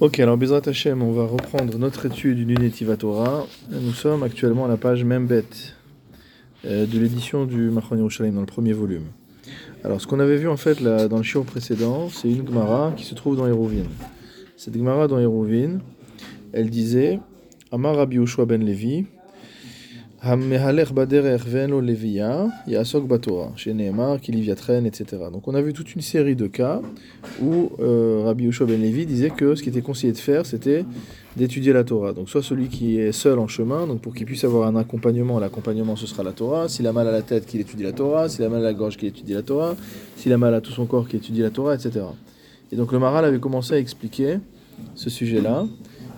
Ok, alors Bezrat Hashem, on va reprendre notre étude du Netiva Torah. Nous sommes actuellement à la page Membet euh, de l'édition du Machon Yerushalayim, dans le premier volume. Alors, ce qu'on avait vu en fait dans le chiot précédent, c'est une Gemara qui se trouve dans Hérouvin. Cette Gemara dans Hérouvin, elle disait Amar Rabbi Yoshua ben Levi, Hammehalech baderer veno leviya, yasok batora, chez Nehemar, Kiliviatren, etc. Donc on a vu toute une série de cas où euh, Rabbi Yoshua ben Levi disait que ce qui était conseillé de faire, c'était d'étudier la Torah. Donc soit celui qui est seul en chemin, pour qu'il puisse avoir un accompagnement, l'accompagnement ce sera la Torah. S'il a mal à la tête, qu'il étudie la Torah. S'il a mal à la gorge, qu'il étudie la Torah. S'il a mal à tout son corps, qu'il étudie la Torah, etc. Et donc le Maral avait commencé à expliquer ce sujet-là.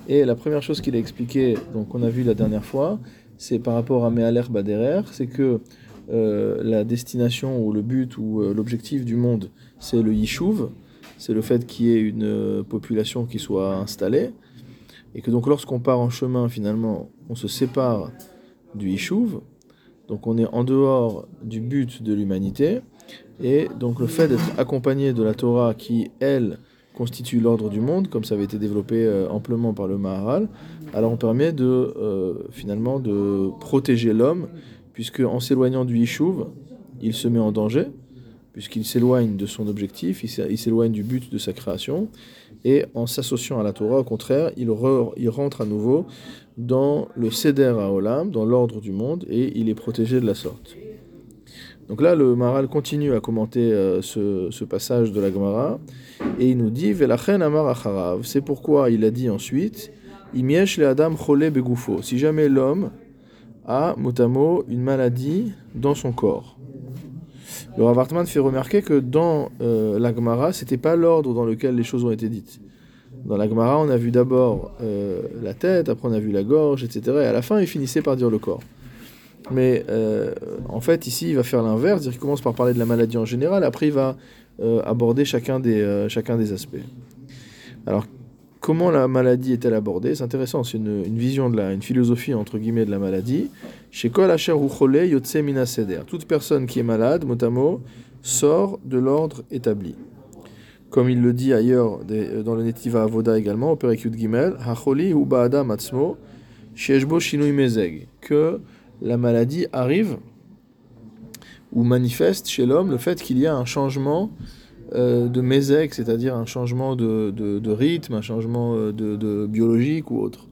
Et la première chose qu'il a expliqué, donc on a vu la dernière fois, c'est par rapport à Me'aler Baderer, c'est que euh, la destination ou le but ou euh, l'objectif du monde, c'est le Yishuv, c'est le fait qu'il y ait une euh, population qui soit installée, et que donc lorsqu'on part en chemin, finalement, on se sépare du Yishuv, donc on est en dehors du but de l'humanité, et donc le fait d'être accompagné de la Torah qui, elle, constitue l'ordre du monde, comme ça avait été développé euh, amplement par le Maharal, alors on permet de euh, finalement de protéger l'homme, puisque en s'éloignant du Yishuv, il se met en danger, puisqu'il s'éloigne de son objectif, il s'éloigne du but de sa création, et en s'associant à la Torah, au contraire, il, rentre à nouveau dans le Seder à Olam, dans l'ordre du monde, et il est protégé de la sorte. Donc là, le Maral continue à commenter euh, ce, passage de la Gemara et il nous dit. C'est pourquoi il a dit ensuite Imiesh le adam chole begoufo. Si jamais l'homme a motamo une maladie dans son corps. Le Rav Hartman fait remarquer que dans euh, la Gemara, c'était pas l'ordre dans lequel les choses ont été dites. Dans la Gemara, on a vu d'abord euh, la tête, après on a vu la gorge, etc. Et à la fin, il finissait par dire le corps. Mais euh, en fait, ici, il va faire l'inverse, qu'il commence par parler de la maladie en général, après il va euh, aborder chacun des, euh, chacun des aspects. Alors, comment la maladie est-elle abordée? C'est intéressant, c'est une, une, vision de la, une philosophie entre guillemets de la maladie. Chez Kol Asher Yotse Mina. Toute personne qui est malade, mot sort de l'ordre établi. Comme il le dit ailleurs dans le Netiva Avoda également, au Perekut Gimel, Hacholi hu Ba'adam Atzmo, Shinui Mezeg. Que la maladie arrive ou manifeste chez l'homme le fait qu'il y a un changement euh, de mésèque, c'est-à-dire un changement de, de, rythme, un changement euh, de, de biologique ou autre.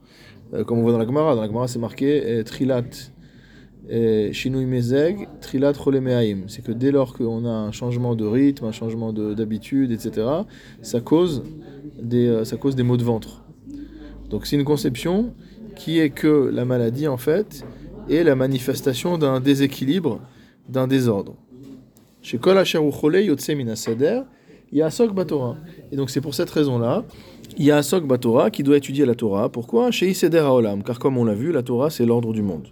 Euh, comme on voit dans la Gemara, dans la Gemara c'est marqué trilat, shinui mezeg, trilat rolemeaim. C'est que dès lors qu'on a un changement de rythme, un changement d'habitude, etc., ça cause, des, ça cause des maux de ventre. Donc c'est une conception qui est que la maladie, en fait, la manifestation d'un déséquilibre, d'un désordre. Chez Kol Yotse Minasader, il y a Asok Batora. Et donc c'est pour cette raison-là, il y a Asok Batora qui doit étudier la Torah. Pourquoi? Chez Iseder Haolam, car comme on l'a vu, la Torah c'est l'ordre du monde.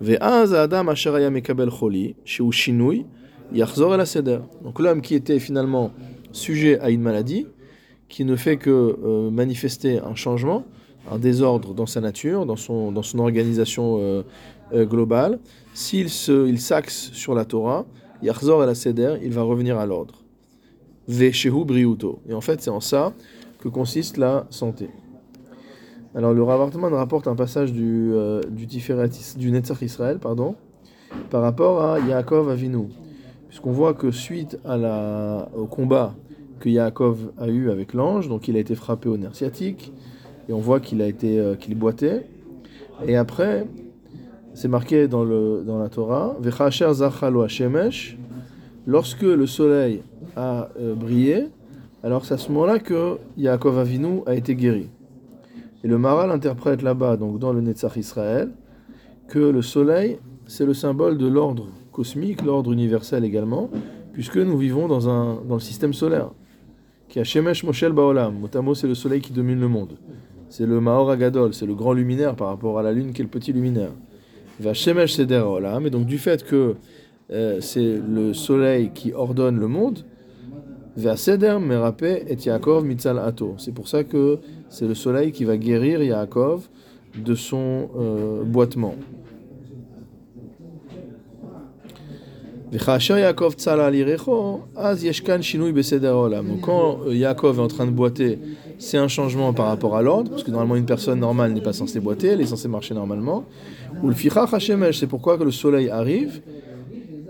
Ve'az Adam Mekabel Choli, chez Yachzor. Donc l'homme qui était finalement sujet à une maladie, qui ne fait que euh, manifester un changement, un désordre dans sa nature, dans son, dans son organisation euh, euh, globale, s'il il s'axe sur la Torah, Yachzor et la Seder, il va revenir à l'ordre. Veshehu briuto. Et en fait, c'est en ça que consiste la santé. Alors, le Rav rapporte un passage du, euh, du, du Netzach Israël, pardon, par rapport à Yaakov Avinu. Puisqu'on voit que suite au combat que Yaakov a eu avec l'ange, donc il a été frappé au nerf sciatique, et on voit qu'il a été euh, qu'il boitait. Et après, c'est marqué dans, le, dans la Torah, lorsque le soleil a euh, brillé, alors c'est à ce moment-là que Yaakov Avinu a été guéri. Et le Maral interprète là-bas, donc dans le Netzach Israël, que le soleil, c'est le symbole de l'ordre cosmique, l'ordre universel également, puisque nous vivons dans, un, dans le système solaire. Qui a Shemesh Moshel Baolam, motamo c'est le soleil qui domine le monde. C'est le Maor Agadol, c'est le grand luminaire par rapport à la lune qui est le petit luminaire. Va Shemesh Seder Olam, et donc du fait que euh, c'est le soleil qui ordonne le monde, Va Seder Merape et Yaakov Mitzal Ato. C'est pour ça que c'est le soleil qui va guérir Yaakov de son euh, boitement. Donc quand euh, Yaakov est en train de boiter c'est un changement par rapport à l'ordre, parce que normalement une personne normale n'est pas censée boiter, elle est censée marcher normalement. Ou le fichach hashemesh, c'est pourquoi que le soleil arrive,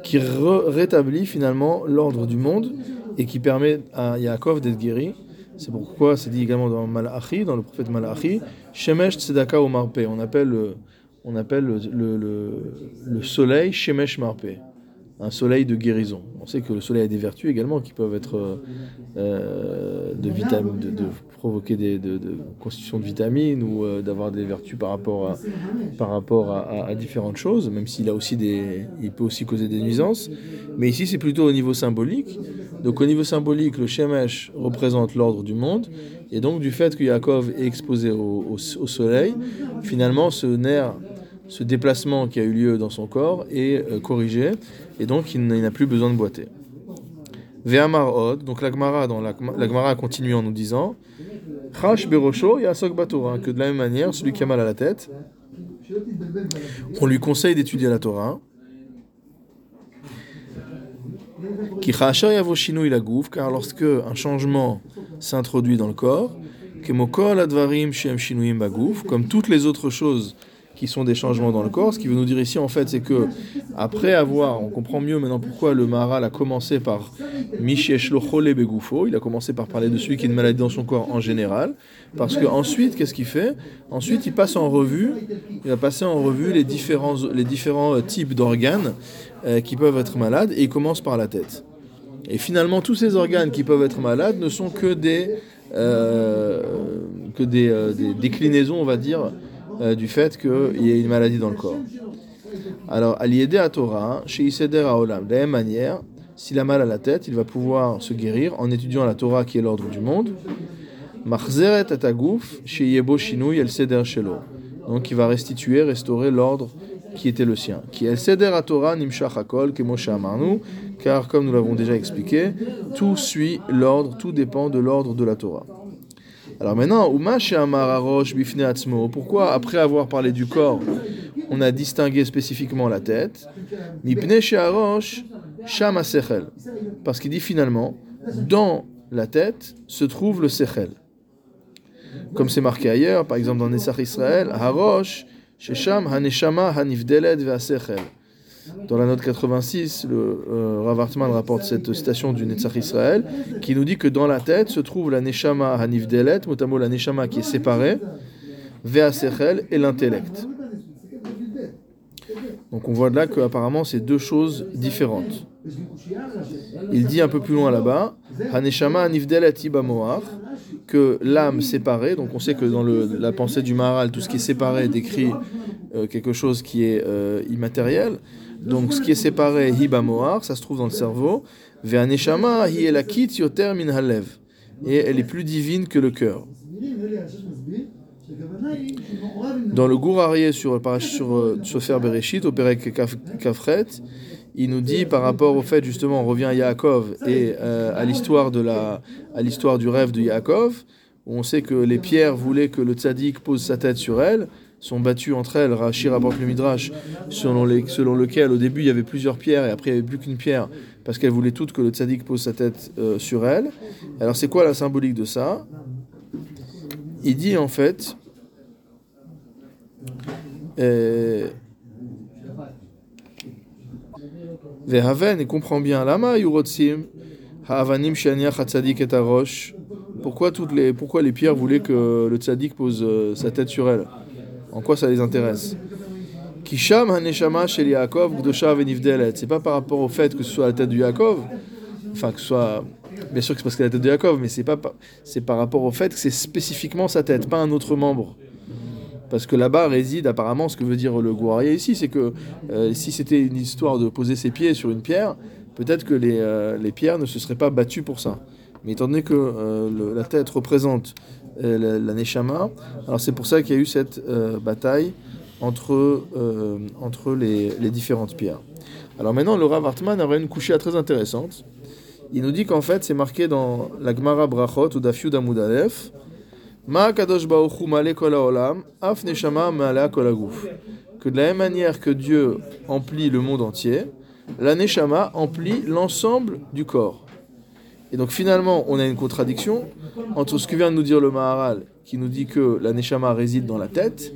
qui rétablit finalement l'ordre du monde et qui permet à Yaakov d'être guéri. C'est pourquoi c'est dit également dans Malachi, dans le prophète Malachi, Shemesh Tzedaka ou Marpe. On appelle, on appelle le, le, le soleil Shemesh Marpe un soleil de guérison. On sait que le soleil a des vertus également qui peuvent être euh, euh, de, de, provoquer des, de, constitution de vitamines ou euh, d'avoir des vertus par rapport, à, différentes choses, même s'il a aussi des, il peut aussi causer des nuisances. Mais ici, c'est plutôt au niveau symbolique. Donc, au niveau symbolique, le Shemesh représente l'ordre du monde. Et donc, du fait que Yaakov est exposé au, au soleil, finalement, ce nerf ce déplacement qui a eu lieu dans son corps est euh, corrigé et donc il n'a plus besoin de boiter. Ve'amar od, donc l'agmara dans l'agmara continue en nous disant Chash berosho yasok batora, que de la même manière, celui qui a mal à la tête, on lui conseille d'étudier la Torah. Qui yavoshinu la gouf, car lorsque un changement s'introduit dans le corps, advarim shem shinuim comme toutes les autres choses qui sont des changements dans le corps. Ce qui veut nous dire ici, en fait, c'est que après avoir, on comprend mieux maintenant pourquoi le Maharal a commencé par Misheshlo Chole Begoufo, il a commencé par parler de celui qui a une maladie dans son corps en général, parce que ensuite, qu'est-ce qu'il fait? Ensuite, il passe en revue, il va passer en revue les différents, les différents euh, types d'organes euh, qui peuvent être malades, et il commence par la tête. Et finalement, tous ces organes qui peuvent être malades ne sont que des, euh, que des, des déclinaisons, on va dire, euh, du fait qu'il y ait une maladie dans le corps. Alors, à l'idée à Torah, chez Iseder Olam, de la même manière, s'il a mal à la tête, il va pouvoir se guérir en étudiant la Torah qui est l'ordre du monde. Atagouf, chez Yebo el Seder Shelo. Donc, il va restituer, restaurer l'ordre qui était le sien. Qui el à Torah hakol, kemosha amarnu, car comme nous l'avons déjà expliqué, tout suit l'ordre, tout dépend de l'ordre de la Torah. Alors maintenant, pourquoi après avoir parlé du corps, on a distingué spécifiquement la tête? Parce qu'il dit finalement, dans la tête se trouve le sechel. Comme c'est marqué ailleurs, par exemple dans Nessach Israël, Harosh, Shesham, Haneshama, Hanivdeled, Ve'asechel. Dans la note 86, le euh, Rav Hartman rapporte cette citation du Netzach Israël qui nous dit que dans la tête se trouve la Neshama Hanif Delet, motamo la Neshama qui est séparée, Vea Sechel et l'intellect. Donc on voit de là qu'apparemment c'est deux choses différentes. Il dit un peu plus loin là-bas, Haneshama Hanif Delet Ibamoar, que l'âme séparée, donc on sait que dans la pensée du Maharal, tout ce qui est séparé décrit euh, quelque chose qui est euh, immatériel. Donc ce qui est séparé, hiba ça se trouve dans le cerveau. Ve'aneshama hi elakit. Et elle est plus divine que le cœur. Dans le Gourarié sur, sur Sofer Bereshit, au Perek Kafret, il nous dit par rapport au fait, justement, on revient à Yaakov et euh, à l'histoire de la, à l'histoire du rêve de Yaakov, où on sait que les pierres voulaient que le tzaddik pose sa tête sur elle sont battues entre elles. Rashi rapporte le Midrash, selon, lequel au début il y avait plusieurs pierres et après il n'y avait plus qu'une pierre, parce qu'elles voulaient toutes que le tzaddik pose sa tête euh, sur elle. Alors c'est quoi la symbolique de ça? Il dit en fait. Euh, Vehaven, et comprend bien, Lama Yurotsim, Ha'avanim et Pourquoi, toutes les, pourquoi les pierres voulaient que le tzaddik pose euh, sa tête sur elle? En quoi ça les intéresse Kisham Haneshama chez Yaakov Gdosha Venivdelet. C'est pas par rapport au fait que ce soit la tête de Yaakov, enfin que ce soit. Bien sûr que c'est parce que la tête de Yaakov, mais c'est pas c'est par rapport au fait que c'est spécifiquement sa tête, pas un autre membre. Parce que là-bas réside apparemment ce que veut dire le Gouarier ici, c'est que euh, si c'était une histoire de poser ses pieds sur une pierre, peut-être que les, euh, les, pierres ne se seraient pas battues pour ça. Mais étant donné que euh, la tête représente euh, la, Neshama. Alors c'est pour ça qu'il y a eu cette euh, bataille entre, euh, entre les, les, différentes pierres. Alors maintenant, le Rav Hartman aurait une couchée très intéressante. Il nous dit qu'en fait, c'est marqué dans la Gemara Brachot ou Dafiud Amud Que de la même manière que Dieu emplit le monde entier, la neshama emplit l'ensemble du corps. Et donc finalement, on a une contradiction entre ce que vient de nous dire le Maharal, qui nous dit que la Neshama réside dans la tête,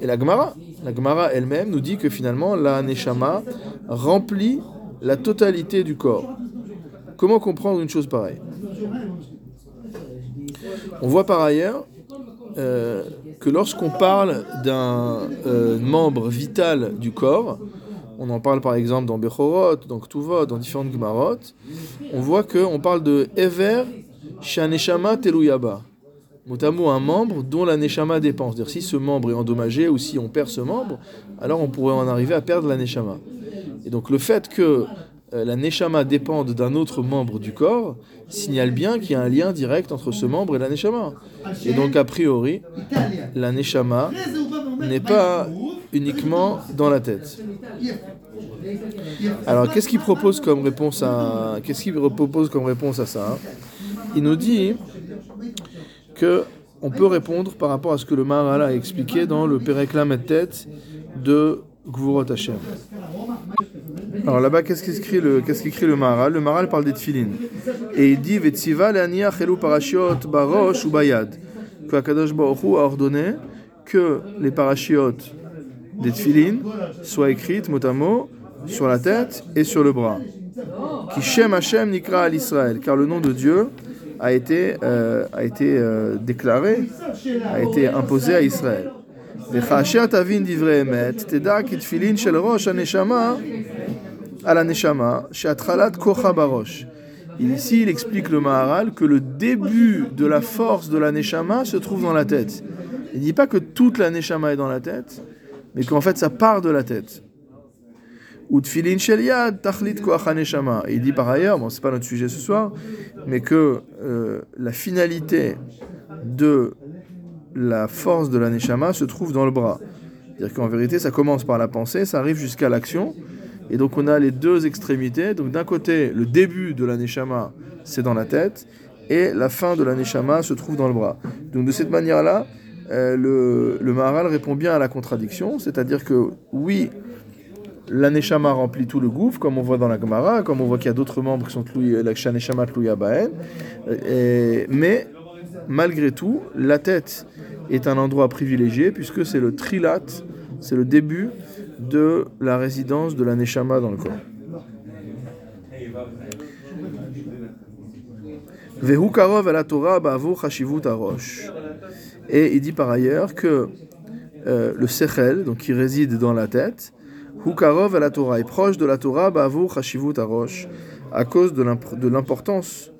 et la Gemara. La Gemara elle-même nous dit que finalement, la Neshama remplit la totalité du corps. Comment comprendre une chose pareille? On voit par ailleurs euh, que lorsqu'on parle d'un euh, membre vital du corps, on en parle par exemple dans Bechorot, dans Ktuvot, dans différentes Gemarot, on voit qu'on parle de Ever Shaneshama Teluyaba. Notamment un membre dont la Neshama dépend. C'est-à-dire si ce membre est endommagé ou si on perd ce membre, alors on pourrait en arriver à perdre la Neshama. Et donc le fait que la Neshama dépende d'un autre membre du corps signale bien qu'il y a un lien direct entre ce membre et la Neshama. Et donc a priori, la Neshama n'est pas uniquement dans la tête. Alors, qu'est-ce qu'il propose comme réponse à qu'est-ce qu'il propose comme réponse à ça Il nous dit que on peut répondre par rapport à ce que le Maharal a expliqué dans le Péréclame tête de Gvurot Hashem. Alors là-bas, qu'est-ce qu'écrit le, qu'est-ce qu'écrit le Maharal? Le Maharal parle des tfilin. Et il dit Vetziva le'aniach chelu parashiot barosh ou bayad. Que Akadosh Baruch a ordonné que les parachiotes des tfilin soient écrites mot à mot sur la tête et sur le bras. Qui Shem Hashem nikra al Israël, car le nom de Dieu a été, euh, a été euh, déclaré, a été imposé à Israël. וכאשר תבין דברי אמת, תדע כי תפילין של ראש הנשמה על הנשמה, שהתחלת כוחה בראש. Ici, il explique le Maharal que le début de la force de la Neshama se trouve dans la tête. Il ne dit pas que toute la Neshama est dans la tête, mais qu'en fait ça part de la tête. Ou tfilin shel yad tachlit koach haneshama. Et il dit par ailleurs, bon c'est pas notre sujet ce soir, mais que euh, la finalité de la force de la neshama se trouve dans le bras. C'est-à-dire qu'en vérité ça commence par la pensée, ça arrive jusqu'à l'action, et donc on a les deux extrémités. Donc d'un côté le début de la neshama c'est dans la tête, et la fin de la neshama se trouve dans le bras. Donc de cette manière-là, euh, le, Maharal répond bien à la contradiction, c'est-à-dire que oui, la Neshama remplit tout le gouffre, comme on voit dans la Gemara, comme on voit qu'il y a d'autres membres qui sont la Neshama tlouya baen, mais malgré tout, la tête est un endroit privilégié puisque c'est le trilat, c'est le début de la résidence de la Neshama dans le corps. Et il dit par ailleurs que euh, le Sechel, donc qui réside dans la tête, Hukarov à la Torah est proche de la Torah, Bavur Chashivut Arosh, à cause de l'importance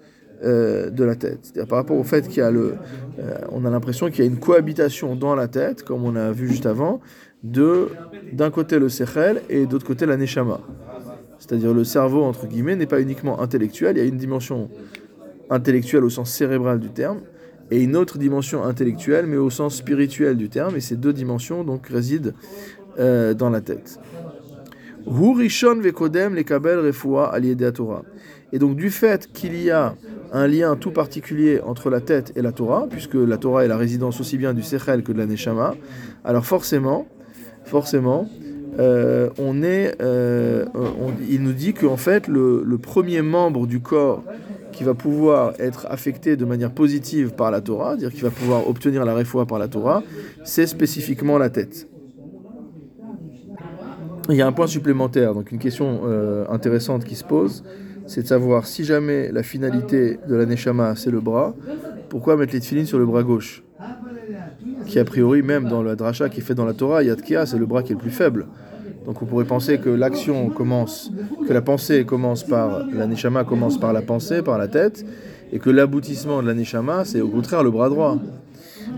euh, de la tête. Par rapport au fait qu'il y a le. Euh, on a l'impression qu'il y a une cohabitation dans la tête, comme on a vu juste avant, de d'un côté le Sechel et d'autre côté la Neshama. C'est-à-dire le cerveau, entre guillemets, n'est pas uniquement intellectuel, il y a une dimension intellectuelle au sens cérébral du terme, et une autre dimension intellectuelle, mais au sens spirituel du terme, et ces deux dimensions donc résident euh, dans la tête. Et donc du fait qu'il y a un lien tout particulier entre la tête et la Torah, puisque la Torah est la résidence aussi bien du Sechel que de la Neshama, alors forcément, forcément, euh, on est, euh, il nous dit qu'en fait le, premier membre du corps qui va pouvoir être affecté de manière positive par la Torah, c'est-à-dire qui va pouvoir obtenir la réfoua par la Torah, c'est spécifiquement la tête. Il y a un point supplémentaire, donc une question euh, intéressante qui se pose, c'est de savoir si jamais la finalité de la Neshama c'est le bras, pourquoi mettre les tefilines sur le bras gauche Qui a priori, même dans la dracha qui est fait dans la Torah, Yadkia, c'est le bras qui est le plus faible. Donc on pourrait penser que l'action commence, que la pensée commence par, la neshama commence par la pensée, par la tête, et que l'aboutissement de la neshama, c'est au contraire le bras droit.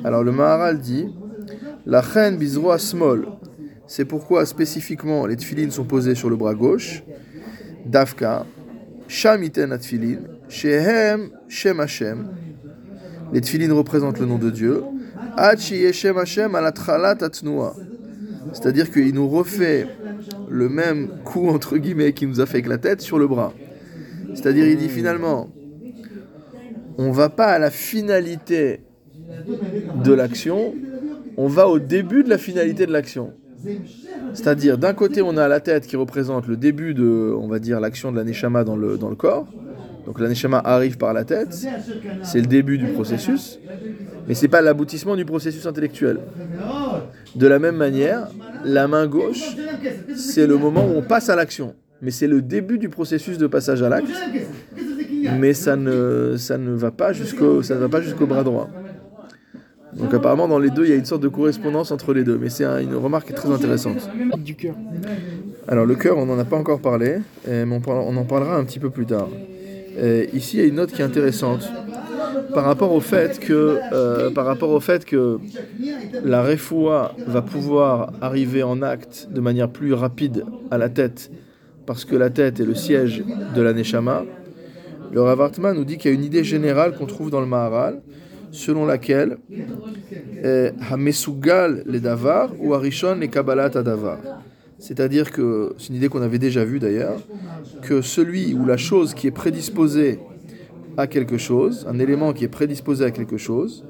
Alors le Maharal dit, la chen bizroa small, c'est pourquoi spécifiquement les tfilines sont posées sur le bras gauche, dafka, shamiten atfilin, shehem shem Hashem, les tfilines représentent le nom de Dieu, shem Hashem alatralat atnua. C'est-à-dire qu'il nous refait le même coup, entre guillemets, qui nous a fait avec la tête sur le bras. C'est-à-dire, il dit finalement, on va pas à la finalité de l'action, on va au début de la finalité de l'action. C'est-à-dire, d'un côté, on a la tête qui représente le début de, on va dire, l'action de la Neshama dans le, corps, Donc la neshama arrive par la tête, c'est le début du processus, mais c'est pas l'aboutissement du processus intellectuel. De la même manière, la main gauche, c'est le moment où on passe à l'action, mais c'est le début du processus de passage à l'acte, mais ça ne va pas jusqu'au ça ne va pas jusqu'au bras droit. Donc apparemment dans les deux, il y a une sorte de correspondance entre les deux, mais c'est un- une remarque très intéressante. Du cœur. Alors le cœur, on n'en a pas encore parlé, mais on, en parlera un petit peu plus tard. Ici, il y a une note qui est intéressante par rapport au fait que, euh, par rapport au fait que la refoua va pouvoir arriver en acte de manière plus rapide à la tête, parce que la tête est le siège de la neshama. Le Rav Hartman nous dit qu'il y a une idée générale qu'on trouve dans le Maharal, selon laquelle euh, Hamesugal les davar ou Arishon les kabbalat davar. C'est-à-dire que, c'est une idée qu'on avait déjà vue d'ailleurs, que celui ou la chose qui est prédisposée à quelque chose, un élément qui est prédisposé à quelque chose,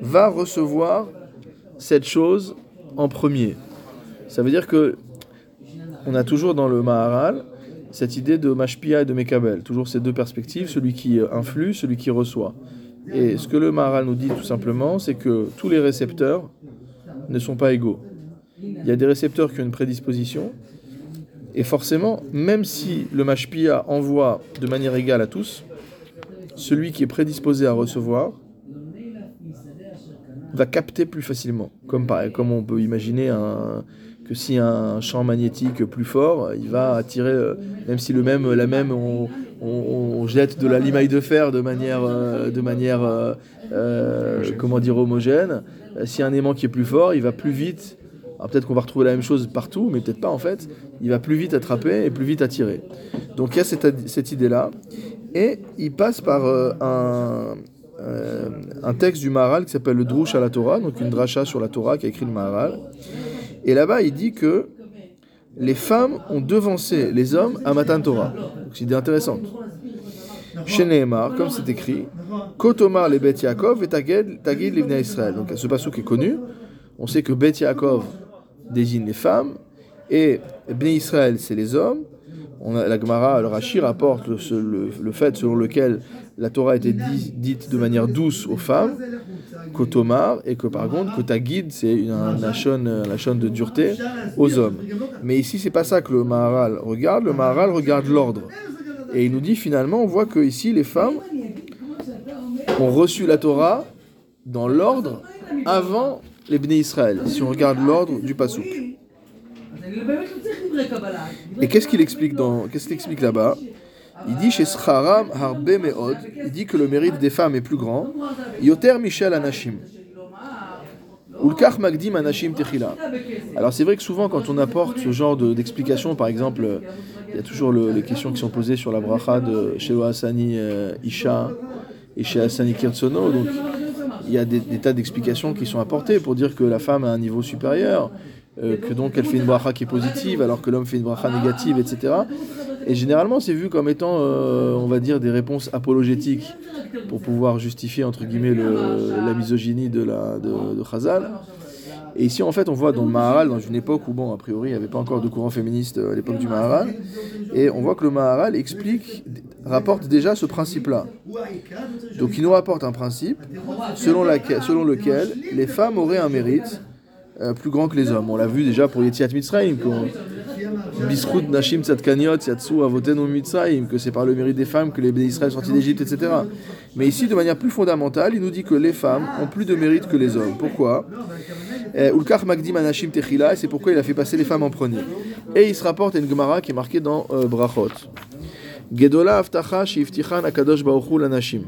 va recevoir cette chose en premier. Ça veut dire que on a toujours dans le Maharal cette idée de Mashpia et de Mekabel, toujours ces deux perspectives, celui qui influe, celui qui reçoit. Et ce que le Maharal nous dit tout simplement, c'est que tous les récepteurs ne sont pas égaux. Il y a des récepteurs qui ont une prédisposition, et forcément, même si le Mashpia envoie de manière égale à tous, celui qui est prédisposé à recevoir va capter plus facilement. Comme, comme on peut imaginer que si un champ magnétique plus fort, il va attirer, euh, même si le même, la même, on- on jette de la limaille de fer de manière, euh, de manière euh, euh, comment dire, homogène, euh, si un aimant qui est plus fort, il va plus vite. Alors peut-être qu'on va retrouver la même chose partout, mais peut-être pas en fait. Il va plus vite attraper et plus vite attirer. Donc il y a cette, cette idée-là. Et il passe par un, euh, un texte du Maharal qui s'appelle le Drush à la Torah, donc une dracha sur la Torah qui a écrit le Maharal. Et là-bas, il dit que les femmes ont devancé les hommes à Matan Torah. C'est une idée intéressante. Chez Nehemar, comme c'est écrit, Kotomar les Bet Yaakov et Tagid l'Ivnei Israël. Donc ce passage qui est connu, on sait que Bet Yaakov désigne les femmes et Bnei Israël c'est les hommes. On a, la Gemara, le Rashi rapporte le, le- fait selon lequel la Torah était dit- dite de manière douce aux femmes, Kotomar, et que par contre, Kotagid, c'est une- un un lachon de dureté aux hommes. Mais ici, c'est pas ça que le Maharal regarde. Le Maharal regarde l'ordre. Et il nous dit finalement, on voit que ici, les femmes ont reçu la Torah dans l'ordre avant les Bnei Israël, si on regarde l'ordre du Passouk. Et qu'est-ce qu'il explique dans qu'est-ce qu'il explique là-bas? Il dit chez Scharam Harbe Meod, il dit que le mérite des femmes est plus grand. Yoter Michel Anashim. Ulkach Magdim Anashim Techila. Alors c'est vrai que souvent quand on apporte ce genre de- d'explication, par exemple, il y a toujours le- les questions qui sont posées sur la bracha de chez Hassani euh, Isha et chez Hassani Kirtsono, donc il y a des tas d'explications qui sont apportées pour dire que la femme a un niveau supérieur, euh, que donc elle fait une bracha qui est positive alors que l'homme fait une bracha négative, etc. Et généralement c'est vu comme étant, euh, on va dire, des réponses apologétiques pour pouvoir justifier entre guillemets le- la misogynie de la de, de Chazal. Et ici en fait on voit dans le Maharal, dans une époque où bon a priori il n'y avait pas encore de courant féministe euh, à l'époque du Maharal, et on voit que le Maharal explique, rapporte déjà ce principe-là. Donc il nous rapporte un principe selon, laquelle- selon lequel les femmes auraient un mérite plus grand que les hommes. On l'a vu déjà pour Yetziat Mitzrayim, qu'on- Bisrout Nashim Tzadkaniot Yatsu Avotenu Mitzrayim, que c'est par le mérite des femmes que les bénis sont sortis d'Égypte, etc. Mais ici, de manière plus fondamentale, il nous dit que les femmes ont plus de mérite que les hommes. Pourquoi? Eh, Ulkar Magdim Anashim Techila, et c'est pourquoi il a fait passer les femmes en premier. Et il se rapporte à une Gemara qui est marquée dans euh, Brachot. Gedola Avtacha Shiftichan Akadosh Lanashim.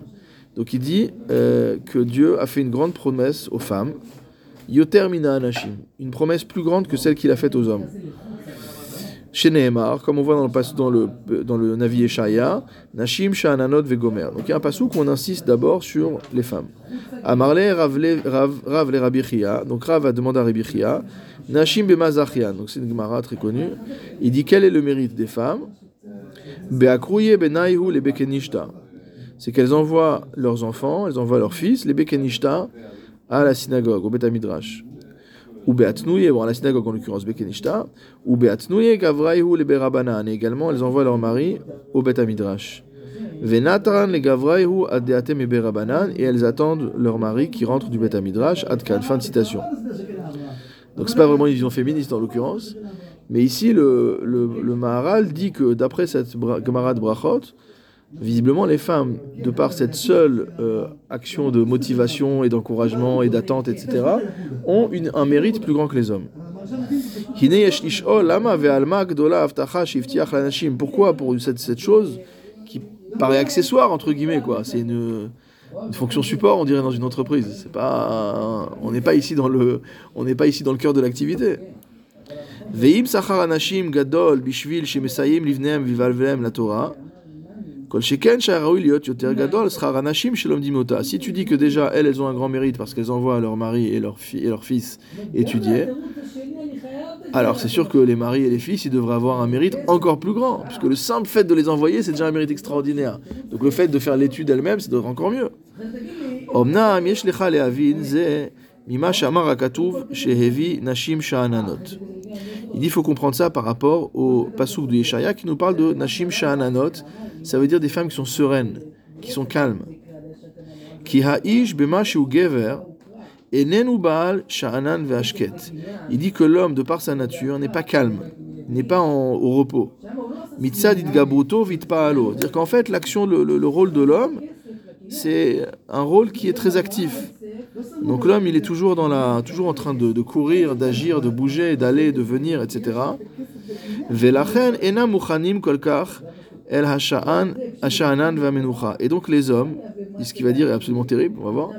Donc il dit euh, que Dieu a fait une grande promesse aux femmes, Yoter Mina Anashim, une promesse plus grande que celle qu'il a faite aux hommes. Chez Nehemar, comme on voit dans le, dans le, dans le Navi Eshaya, Nashim Sha'ananot Vegomer. Donc il y a un passage où on insiste d'abord sur les femmes. Amarle Rav le Rav, Rav le Rabbi Chia, donc Rav a demandé à Rabbi Chia, Nashim Bemazachian, donc c'est une Gemara très connue. Il dit quel est le mérite des femmes? Beakrouye Benaihu le Bekenishta. C'est qu'elles envoient leurs enfants, elles envoient leurs fils, les Bekenishta, à la synagogue, au Beth Midrash. Ou Beatnouye, bon, à la synagogue en l'occurrence Bekenishta, ou Beatnouye Gavraihu le Berabanan. Et également, elles envoient leurs maris au Beth Midrash. Venataran le gavraïhu adeatem et berabanan, et elles attendent leur mari qui rentre du Beth Midrash, adkan. Fin de citation. Donc c'est pas vraiment une vision féministe en l'occurrence, mais ici le, le, le Maharal dit que d'après cette Gemara de Brachot, visiblement les femmes, de par cette seule euh, action de motivation et d'encouragement et d'attente, etc., ont un mérite plus grand que les hommes. Pourquoi pour cette, chose qui paraît accessoire entre guillemets quoi? C'est une, une fonction support, on dirait dans une entreprise. C'est pas, on n'est pas ici dans le, pas ici dans le cœur de l'activité. Ve'im sachar anashim gadol bishvil shemesayim livneem vivalvelem la Torah. Si tu dis que déjà elles, elles ont un grand mérite parce qu'elles envoient leur mari et leur fille et leur fils étudier, alors c'est sûr que les maris et les fils, ils devraient avoir un mérite encore plus grand, puisque le simple fait de les envoyer, c'est déjà un mérite extraordinaire. Donc le fait de faire l'étude elle-même, c'est encore mieux. Omnam yesh lecha lehavin ze mima shamar hakatuv shehevi nashim sha'ananot. Il dit faut comprendre ça par rapport au pasouk de Yeshaya qui nous parle de nashim sha'ananot. Ça veut dire des femmes qui sont sereines, qui sont calmes. Ha'ish gever baal ve'ashket. Il dit que l'homme, de par sa nature, n'est pas calme, n'est pas au repos. Mitzad idgabruto vitpaalo. Dire qu'en fait, l'action, le rôle de l'homme, c'est un rôle qui est très actif. Donc l'homme, il est toujours, dans la, toujours en train de, courir, d'agir, de bouger, d'aller, de venir, etc. Et donc les hommes, ce qu'il va dire est absolument terrible, on va voir.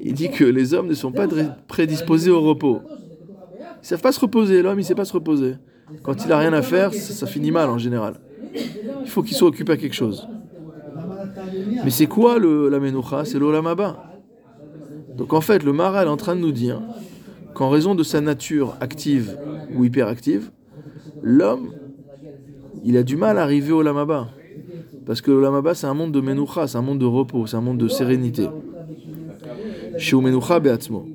Il dit que les hommes ne sont pas prédisposés au repos. Ils savent pas se reposer, l'homme il sait pas se reposer. Quand il a rien à faire, ça, finit mal en général. Il faut qu'il soit occupé à quelque chose. Mais c'est quoi le, la menucha? C'est l'olam haba. Donc en fait, le Maral est en train de nous dire qu'en raison de sa nature active ou hyperactive, l'homme, il a du mal à arriver au lamaba. Parce que le lamaba, c'est un monde de menucha, c'est un monde de repos, c'est un monde de sérénité. Chez menucha beatzmo.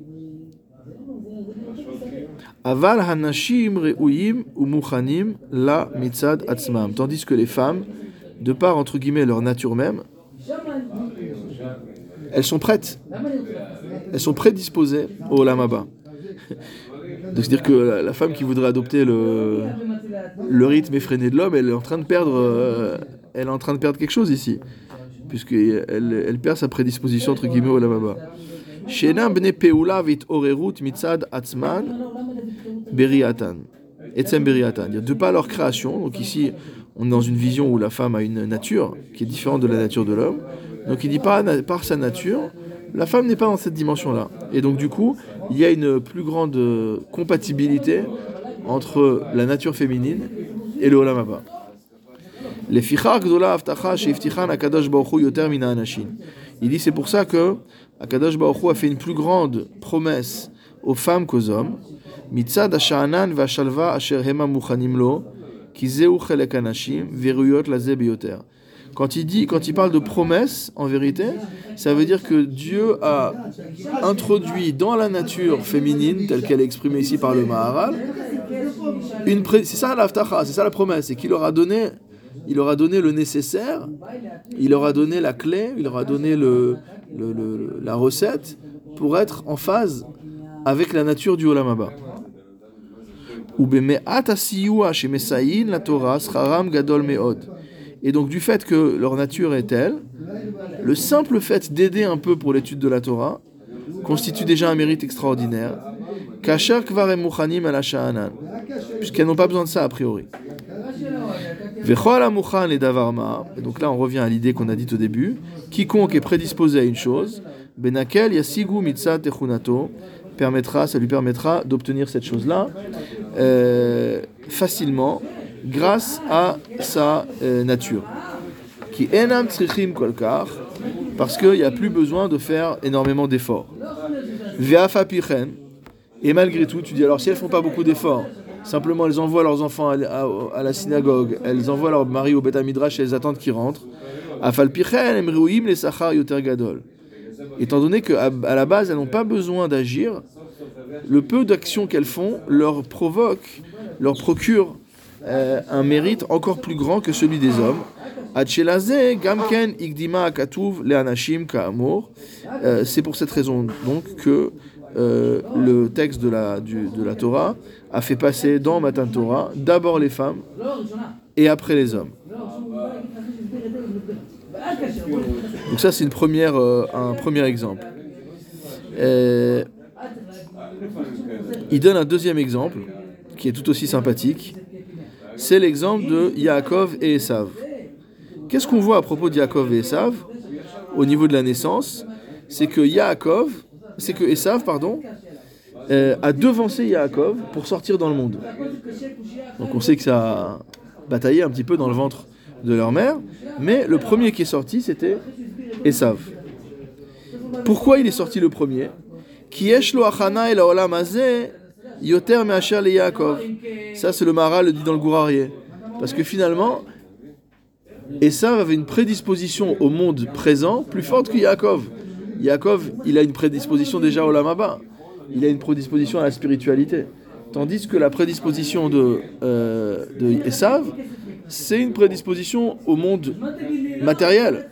Aval hanashim re'uyim ou muchanim la mitzad atzmam. Tandis que les femmes, de par entre guillemets leur nature même, elles sont prêtes. Elles sont prédisposées au lamaba. C'est-à-dire que la, femme qui voudrait adopter le, rythme effréné de l'homme, elle est en train de perdre, euh, elle est en train de perdre quelque chose ici, puisque elle, perd sa prédisposition entre guillemets au lamaba. Shenam bne peula vit orerut atzman beriatan. Etzem beriatan. De leur création, donc ici on est dans une vision où la femme a une nature qui est différente de la nature de l'homme. Donc il dit par, par sa nature, la femme n'est pas dans cette dimension-là. Et donc du coup, il y a une plus grande euh, compatibilité entre la nature féminine et le Olam. Il dit c'est pour ça que Akadosh baruch a fait une plus grande promesse aux femmes qu'aux hommes. Mitzad hema muchanim lo ki anashim beyoter. Quand il dit, quand il parle de promesse, en vérité, ça veut dire que Dieu a introduit dans la nature féminine, telle qu'elle est exprimée ici par le Maharal, c'est ça c'est ça la promesse, c'est qu'il leur a donné, le nécessaire, il leur a donné la clé, il leur a donné la recette pour être en phase avec la nature du Olam. Et donc du fait que leur nature est telle, le simple fait d'aider un peu pour l'étude de la Torah constitue déjà un mérite extraordinaire. Puisqu'elles n'ont pas besoin de ça a priori. Et donc là on revient à l'idée qu'on a dite au début. Quiconque est prédisposé à une chose, benakel yasigu mitzat techunato, permettra, ça lui permettra d'obtenir cette chose-là euh, facilement grâce à sa euh, nature. Qui enam kolkar, parce qu'il n'y a plus besoin de faire énormément d'efforts. Et malgré tout, tu dis alors si elles font pas beaucoup d'efforts, simplement elles envoient leurs enfants à, la synagogue, elles envoient leur mari au Beth Midrash et elles attendent qu'ils rentrent. Afal pichen em reuim le sachar yoter gadol. Étant donné qu'à à la base elles n'ont pas besoin d'agir, le peu d'actions qu'elles font leur provoque, leur procure euh, un mérite encore plus grand que celui des hommes. Euh, C'est pour cette raison donc que euh, le texte de la, Torah a fait passer dans Matan Torah d'abord les femmes et après les hommes. Donc ça c'est un premier exemple. Il donne un deuxième exemple qui est tout aussi sympathique. C'est l'exemple de Yaakov et Esav. Qu'est-ce qu'on voit à propos de Yaakov et Esav au niveau de la naissance? C'est que Yaakov, c'est que Esav, pardon, euh, a devancé Yaakov pour sortir dans le monde. Donc on sait que ça a bataillé un petit peu dans le ventre de leur mère, mais le premier qui est sorti c'était Esav. Pourquoi il est sorti le premier? Yoter me'asher le Yaakov. Ça c'est le Maharal le dit dans le Gourarié. Parce que finalement, Esav avait une prédisposition au monde présent plus forte que Yaakov. Yaakov, il a une prédisposition déjà au Lamaba. Il a une prédisposition à la spiritualité. Tandis que la prédisposition de, euh, c'est une prédisposition au monde matériel.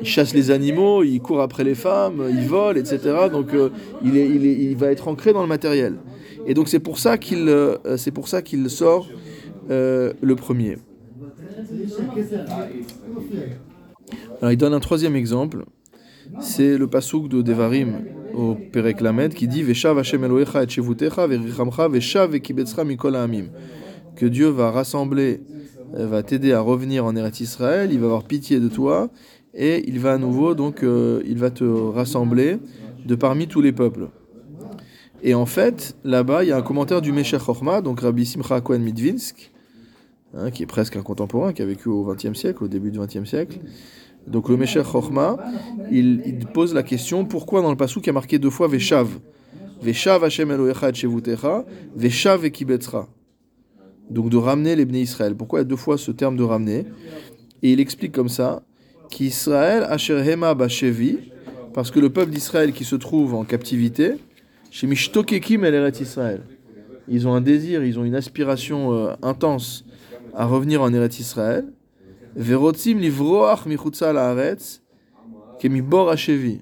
Il chasse les animaux, il court après les femmes, il vole, etc. Donc euh, il, est, il, est- il va être ancré dans le matériel. Et donc c'est pour ça qu'il euh, sort euh, le premier. Alors il donne un troisième exemple, c'est le pasouk de Devarim au Perek Lamed qui dit Veshav Hashem Elohecha et Shevutecha verichamcha veshav ekibetzcha mikol ha'amim que Dieu va rassembler, va t'aider à revenir en Eretz Israël, il va avoir pitié de toi et il va à nouveau donc euh, il va te rassembler de parmi tous les peuples. Et en fait, là-bas, il y a un commentaire du Meshach Chochma, donc Rabbi Simcha Cohen Midvinsk, hein, qui est presque un contemporain, qui a vécu au XXe siècle, au début du XXe siècle. Donc le Meshach Chochma, il, pose la question pourquoi dans le passou il y a marqué deux fois Veshav? Veshav Hashem Elohecha Shevutecha, Veshav Ekibetzra. Donc de ramener les Israël. Pourquoi il y a deux fois ce terme de ramener? Et il explique comme ça qu'Israël Asher Hema Bashevi, parce que le peuple d'Israël qui se trouve en captivité, chez Mishtokekim El Israël. Ils ont un désir, ils ont une aspiration euh, intense à revenir en Eretz Israël. Verotzim livroach michutza laaretz kemibor hashevi.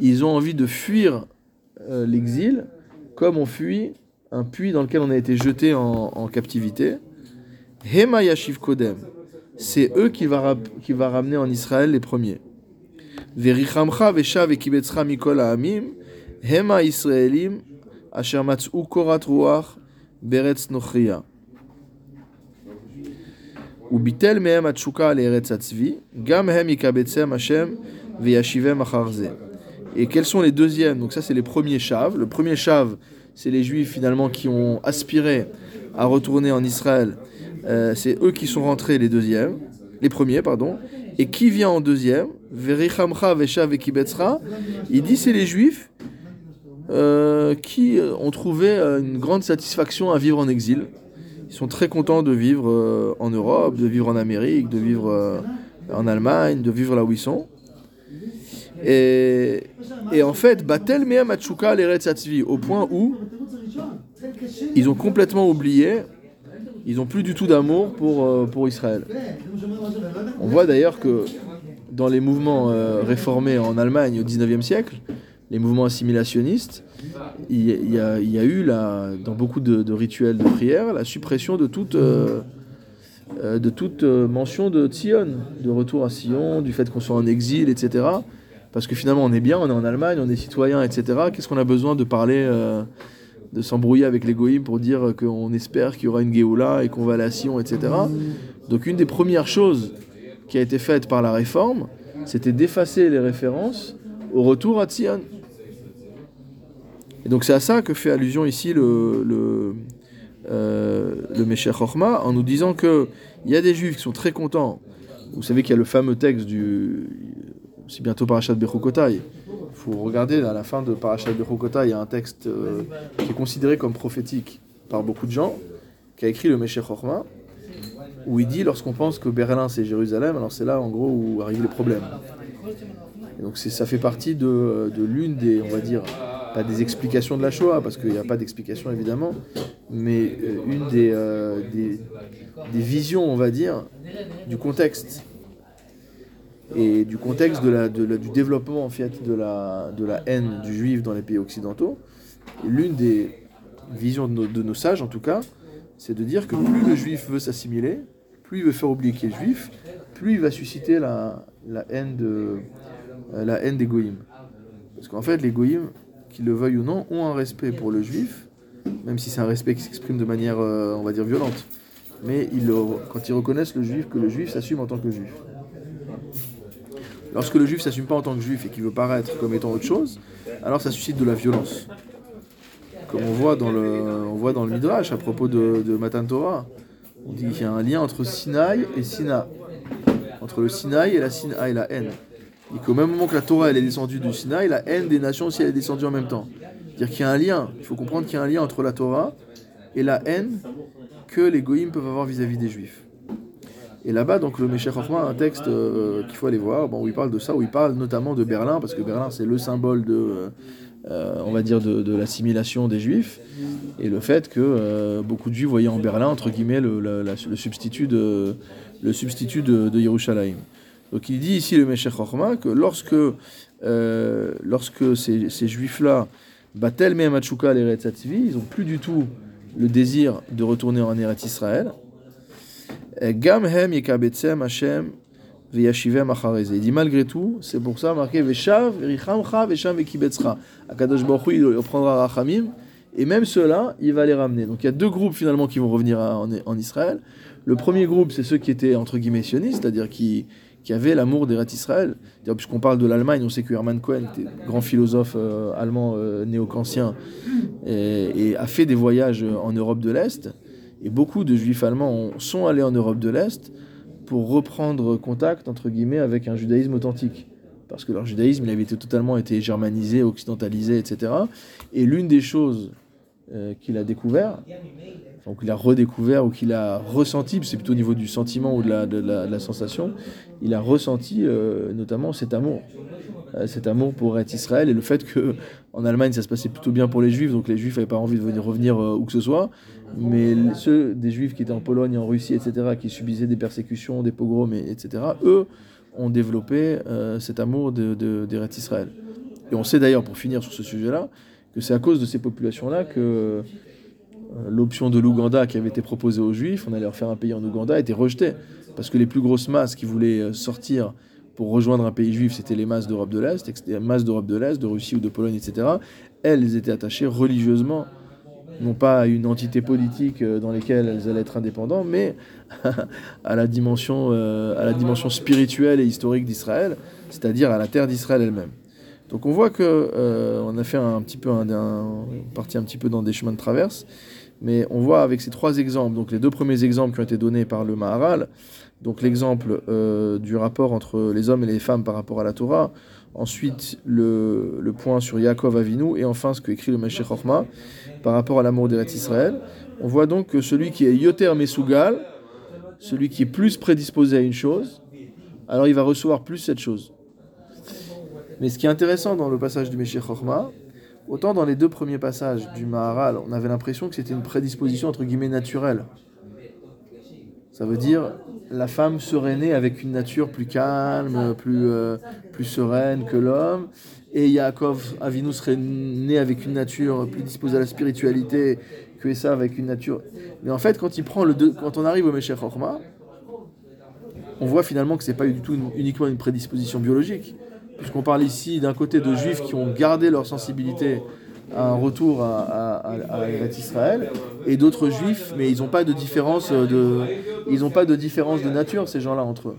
Ils ont envie de fuir euh, l'exil comme on fuit un puits dans lequel on a été jeté en, en captivité. Hema yashiv kodem C'est eux qui va, rap- qui va ramener en Israël les premiers. Verichamcha veshav ekibetzcha mikol ha'amim. Hema Israelim asher matz'u korat ruach beretz nochria. וביטל מהם התשוקה לארץ הצבי, גם הם יקבצם השם וישיבם אחר זה. Et quels sont les deuxièmes Donc ça c'est les premiers chaves. Le premier chave, c'est les juifs finalement qui ont aspiré à retourner en Israël. euh, c'est eux qui sont rentrés les deuxièmes, les premiers pardon. Et qui vient en deuxième? Il dit c'est les juifs euh, qui euh, ont trouvé une grande satisfaction à vivre en exil. Ils sont très contents de vivre en Europe, de vivre en Amérique, de vivre en Allemagne, de vivre là où ils sont. Et, en fait, Batel Mea Machuka au point où ils ont complètement oublié, ils n'ont plus du tout d'amour pour, euh, pour Israël. On voit d'ailleurs que dans les mouvements euh, réformés en Allemagne au 19e siècle, les mouvements assimilationnistes, il y, a- eu la, dans beaucoup de, rituels de prière la suppression de toute, euh, de toute mention de Tzion, de retour à Sion, du fait qu'on soit en exil, etc. Parce que finalement on est bien, on est en Allemagne, on est citoyen, etc. Qu'est-ce qu'on a besoin de parler, de s'embrouiller avec les goïms pour dire qu'on espère qu'il y aura une Géoula et qu'on va à Sion, etc. Donc une des premières choses qui a été faite par la réforme, c'était d'effacer les références au retour à Tzion. Et donc c'est à ça que fait allusion ici le, le, euh, le Meshach Chochma, en nous disant que il y a des juifs qui sont très contents. Vous savez qu'il y a le fameux texte du... C'est bientôt Parashat Bechokotai. Il faut regarder à la fin de Parashat Bechokotai, il y a un texte euh, qui est considéré comme prophétique par beaucoup de gens, qui a écrit le Meshach Chochma, où il dit lorsqu'on pense que Berlin c'est Jérusalem, alors c'est là en gros où arrivent les problèmes. Et donc ça fait partie de, l'une des, on va dire, pas des explications de la Shoah, parce qu'il n'y a pas d'explication évidemment, mais euh, une euh, des, des visions, on va dire, du contexte et du contexte du développement en fait de la, de la haine du juif dans les pays occidentaux. L'une des visions de nos, de nos sages, en tout cas, c'est de dire que plus le juif veut s'assimiler, plus il veut faire oublier qu'il est juif, plus il va susciter la, la haine de la haine des goïms. Parce qu'en fait, les goïms, qu'ils le veuillent ou non, ont un respect pour le juif, même si c'est un respect qui s'exprime de manière, euh, on va dire, violente. Mais ils quand ils reconnaissent le juif, que le juif s'assume en tant que juif. Lorsque le juif s'assume pas en tant que juif et qu'il veut paraître comme étant autre chose, alors ça suscite de la violence. Comme on voit dans le, on voit dans le Midrash à propos de, de Matan Torah. On dit qu'il y a un lien entre Sinaï et Sina. Entre le Sinaï et la Sina et la haine. Et qu'au même moment que la Torah elle est descendue du Sinaï, la haine des nations aussi elle est descendue en même temps. C'est-à-dire qu'il y a un lien. Il faut comprendre qu'il y a un lien entre la Torah et la haine que les goïms peuvent avoir vis-à-vis des juifs. Et là-bas, donc le Meshach Chochma a un texte euh, qu'il faut aller voir, bon, où il parle de ça, où il parle notamment de Berlin, parce que Berlin c'est le symbole de, euh, on va dire, de, l'assimilation des juifs, et le fait que euh, beaucoup de juifs voyaient en Berlin, entre guillemets, le, le- substitut de, le Yerushalayim. Donc il dit ici le Meshach Chochma que lorsque, lorsque ces, juifs-là, Batel Hatzivi, ils n'ont plus du tout le désir de retourner en Eretz Israël, Il dit malgré tout, c'est pour ça marqué Veshav richamcha vesham vekibetzcha. Akadosh Baruch il reprendra Rachamim et même ceux-là, il va les ramener. Donc il y a deux groupes finalement qui vont revenir en, Israël. Le premier groupe, c'est ceux qui étaient entre guillemets sionistes, c'est-à-dire qui avaient l'amour d'Eretz Israël. C'est-à-dire, Puisqu'on parle de l'Allemagne, on sait que Hermann Cohen, était grand philosophe euh, allemand euh, néo-kantien, et, et a fait des voyages en Europe de l'Est. Et beaucoup de juifs allemands ont- sont allés en Europe de l'Est pour reprendre contact, entre guillemets, avec un judaïsme authentique. Parce que leur judaïsme, il avait été totalement été germanisé, occidentalisé, etc. Et l'une des choses euh, qu'il a découvert, ou qu'il a redécouvert, ou qu'il a ressenti, c'est plutôt au niveau du sentiment ou de la, sensation, il a ressenti euh, notamment cet amour. Euh, cet amour pour être Israël et le fait que en Allemagne ça se passait plutôt bien pour les juifs, donc les juifs n'avaient pas envie de venir revenir euh, où que ce soit, mais ceux des juifs qui étaient en Pologne, en Russie, etc., qui subissaient des persécutions, des pogroms, et- etc., eux ont développé cet amour de, de, Israël. Et on sait d'ailleurs, pour finir sur ce sujet-là, que c'est à cause de ces populations-là que l'option de l'Ouganda qui avait été proposée aux Juifs, on allait leur faire un pays en Ouganda, a été rejetée. Parce que les plus grosses masses qui voulaient euh, sortir pour rejoindre un pays juif, c'était les masses d'Europe de l'Est, les masses d'Europe de l'Est, de Russie ou de Pologne, etc. Elles, étaient attachées religieusement, non pas à une entité politique euh, dans laquelle elles allaient être indépendantes, mais à la dimension, euh, à la dimension spirituelle et historique d'Israël, c'est-à-dire à la terre d'Israël elle-même. Donc on voit que euh, on a fait un petit peu un, un- parti un petit peu dans des chemins de traverse, mais on voit avec ces trois exemples, donc les deux premiers exemples qui ont été donnés par le Maharal, donc l'exemple euh, du rapport entre les hommes et les femmes par rapport à la Torah, ensuite le, point sur Yaakov Avinu, et enfin ce que écrit le Meshech Chochma par rapport à l'amour d'Eretz Israël. On voit donc que celui qui est Yoter Mesugal, celui qui est plus prédisposé à une chose, alors il va recevoir plus cette chose. Mais ce qui est intéressant dans le passage du Meshech Chochma, autant dans les deux premiers passages du Maharal, on avait l'impression que c'était une prédisposition entre guillemets naturelle. Ça veut dire la femme serait née avec une nature plus calme, plus, euh, plus sereine que l'homme, et Yaakov Avinu serait né avec une nature plus disposée à la spiritualité que ça avec une nature. Mais en fait, quand il prend le deux- quand on arrive au Meshech Chochma, on voit finalement que c'est pas du tout uniquement une prédisposition biologique, puisqu'on parle ici d'un côté de juifs qui ont gardé leur sensibilité à un retour à, Israël, et d'autres juifs, mais ils n'ont pas de différence de, ont pas de différence de nature ces gens-là entre eux.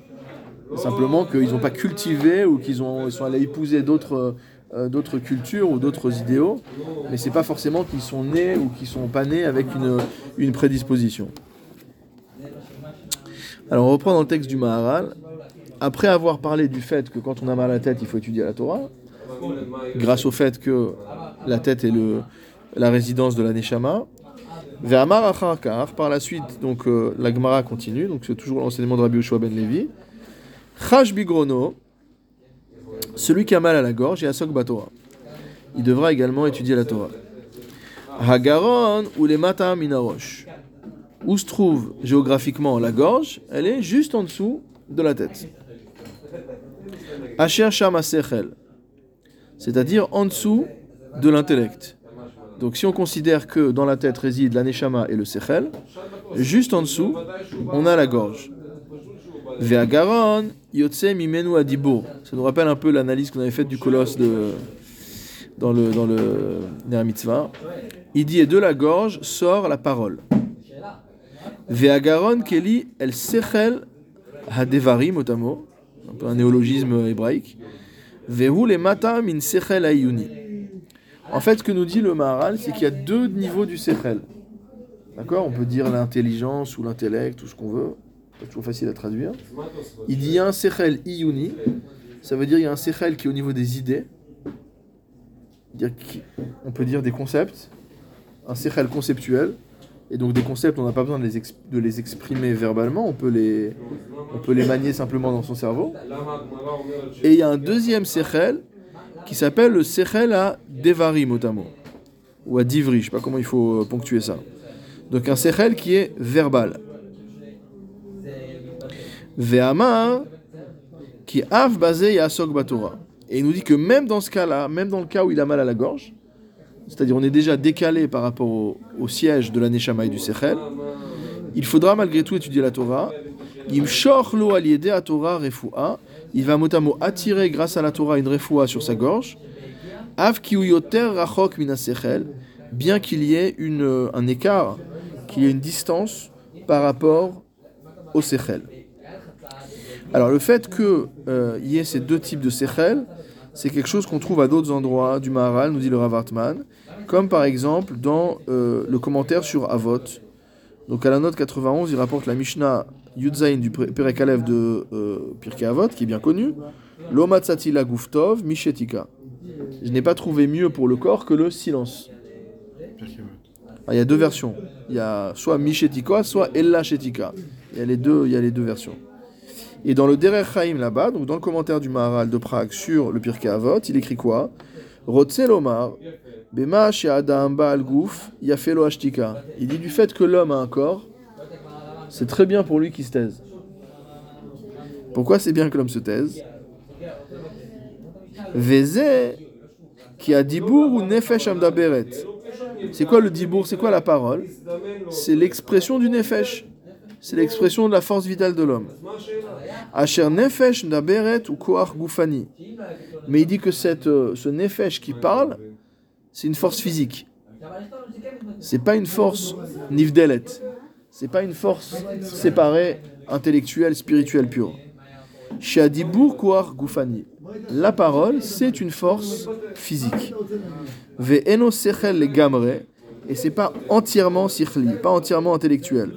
Simplement qu'ils n'ont pas cultivé ou qu'ils ont, ils sont allés épouser d'autres, euh, d'autres cultures ou d'autres idéaux, mais c'est pas forcément qu'ils sont nés ou qu'ils sont pas nés avec une, une prédisposition. Alors on reprend dans le texte du Maharal. Après avoir parlé du fait que quand on a mal à la tête, il faut étudier la Torah, grâce au fait que la tête est le, la résidence de la Neshama, Ve'amar kar, par la suite, donc euh, la Gemara continue, donc c'est toujours l'enseignement de Rabbi Yoshua ben Levi. Chash bigrono, celui qui a mal à la gorge, et Asok Batora. il devra également étudier la Torah. Hagaron ou les mata minarosh. Où se trouve géographiquement la gorge? Elle est juste en dessous de la tête. Asher shama. C'est-à-dire en dessous de l'intellect. Donc si on considère que dans la tête réside l'aneshama et le sechel, juste en dessous, on a la gorge. Ve'agaron yotse mimenu adibur. Ça nous rappelle un peu l'analyse qu'on avait faite du colosse de, dans le dans le mitzvah. Il dit et de la gorge sort la parole. Ve'agaron keli el sechel hadevarim otamo, un peu un néologisme hébraïque. En fait, ce que nous dit le Maharal, c'est qu'il y a deux niveaux du sechel. D'accord? On peut dire l'intelligence ou l'intellect, tout ce qu'on veut. C'est toujours facile à traduire. Il dit il un sechel iyuni. Ça veut dire qu'il y a un sechel qui est au niveau des idées. On peut dire des concepts. Un sechel conceptuel. Et donc des concepts, on n'a pas besoin de les, de les, exprimer verbalement, on peut les, on peut les manier simplement dans son cerveau. Et il y a un deuxième sechel qui s'appelle le sechel à devari motamo, ou à divri, je ne sais pas comment il faut ponctuer ça. Donc un sechel qui est verbal. Ve'amar qui av basé yasok batora. Et il nous dit que même dans ce cas-là, même dans le cas où il a mal à la gorge, c'est-à-dire on est déjà décalé par rapport au, siège de la du Sechel, il faudra malgré tout étudier la Torah. Il va mot attirer grâce à la Torah une refoua sur sa gorge. Bien qu'il y ait une, un écart, qu'il y ait une distance par rapport au Sechel. Alors le fait qu'il euh, y ait ces deux types de Sechel, c'est quelque chose qu'on trouve à d'autres endroits du Maharal, nous dit le Rav Hartman, comme par exemple dans euh, le commentaire sur Avot. Donc à la note 91, il rapporte la Mishnah Yudzain du Perek Alev de euh, Avot, qui est bien connu. Lomatsatila guftov mishetika. Je n'ai pas trouvé mieux pour le corps que le silence. Ah, il y a deux versions. Il y a soit mishetika, soit ella shetika. Il y a les deux, il y a les deux versions. Et dans le Derer Chaim là-bas, donc dans le commentaire du Maharal de Prague sur le Pirkei Avot, il écrit quoi? Rotzelomar, Bema Adam Baal Gouf, Yafelo Ashtika. Il dit du fait que l'homme a un corps, c'est très bien pour lui qu'il se taise. Pourquoi c'est bien que l'homme se taise? Qui a dibour ou nefesh amdaberet. C'est quoi le dibour? C'est quoi la parole? C'est l'expression du nefesh. C'est l'expression de la force vitale de l'homme. Nefesh ou koach gufani. Mais il dit que cette, euh, ce nefesh qui parle, c'est une force physique. C'est pas une force nivdelet. C'est pas une force séparée, intellectuelle, spirituelle pure. Shadibur koach gufani. La parole, c'est une force physique. Ve eno sechel gamre. Et c'est pas entièrement sikhli, pas entièrement intellectuel.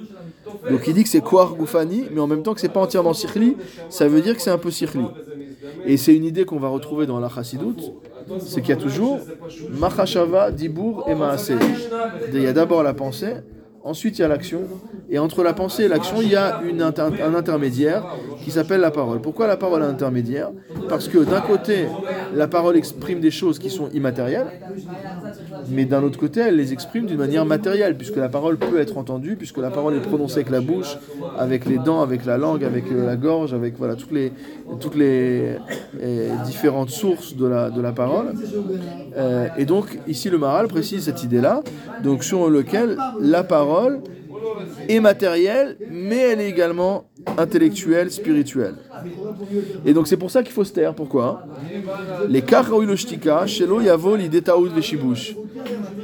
Donc il dit que c'est Kouar Goufani, mais en même temps que c'est pas entièrement Sikhli, ça veut dire que c'est un peu Sikhli. Et c'est une idée qu'on va retrouver dans la c'est qu'il y a toujours Machashava, Dibour et Maaseh. Il y a d'abord la pensée, ensuite il y a l'action, et entre la pensée et l'action, il y a un intermédiaire qui s'appelle la parole. Pourquoi la parole est intermédiaire? Parce que d'un côté, la parole exprime des choses qui sont immatérielles, mais d'un autre côté, elle les exprime d'une manière matérielle, puisque la parole peut être entendue, puisque la parole est prononcée avec la bouche, avec les dents, avec la langue, avec euh, la gorge, avec voilà, toutes les, euh, différentes sources de la, de la parole. Euh, et donc, ici, le Maral précise cette idée-là, donc sur lequel la parole est matérielle, mais elle est également intellectuelle, spirituelle. Et donc c'est pour ça qu'il faut se taire. Pourquoi? Les shelo yavo.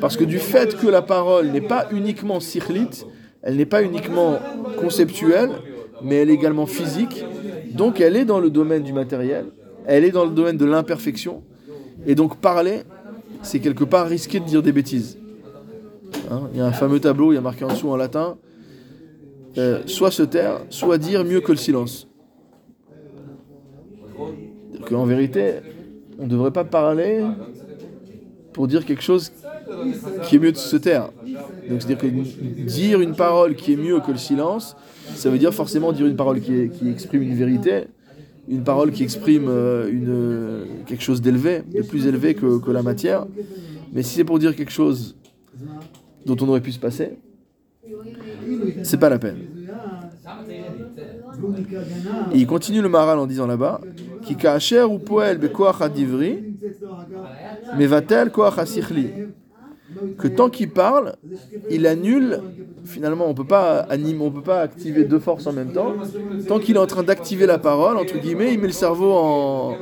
Parce que du fait que la parole n'est pas uniquement sikhlit, elle n'est pas uniquement conceptuelle, mais elle est également physique, donc elle est dans le domaine du matériel, elle est dans le domaine de l'imperfection, et donc parler, c'est quelque part risquer de dire des bêtises. Hein, il y a un fameux tableau, il y a marqué en dessous en latin, euh, soit se taire, soit dire mieux que le silence. En vérité, on ne devrait pas parler pour dire quelque chose qui est mieux de se taire. Donc c'est-à-dire que dire une parole qui est mieux que le silence, ça veut dire forcément dire une parole qui, exprime une vérité, une parole qui exprime euh, quelque chose d'élevé, de plus élevé que la matière. Mais si c'est pour dire quelque chose dont on aurait pu se passer, c'est pas la peine. Et il continue le maral en disant là-bas Ki ka'asher ou poel bekoach adivri, koach asichli. Que tant qu'il parle, il annule. Finalement, on peut pas animer, on peut pas activer deux forces en même temps. Tant qu'il est en train d'activer la parole, entre guillemets, il met le cerveau en,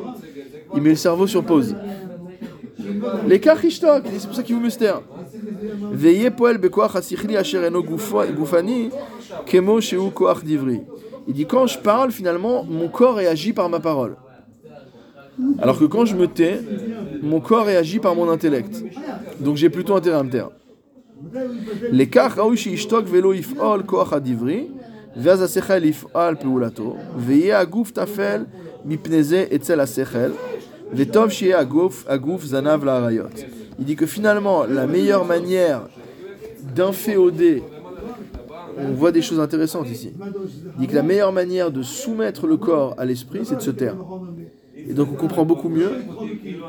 il met le cerveau sur pause. Les kachishtok, c'est pour ça qu'il vous mystère. Il dit quand je parle, finalement, mon corps réagit par ma parole. Alors que quand je me tais, mon corps réagit par mon intellect. Donc j'ai plutôt intérêt à me taire. Velo if'ol koach adivri, vetov shie aguf aguf zanav la arayot. Il dit que finalement, la meilleure manière d'inféoder on voit des choses intéressantes ici. Il dit que la meilleure manière de soumettre le corps à l'esprit, c'est de se taire. Et donc on comprend beaucoup mieux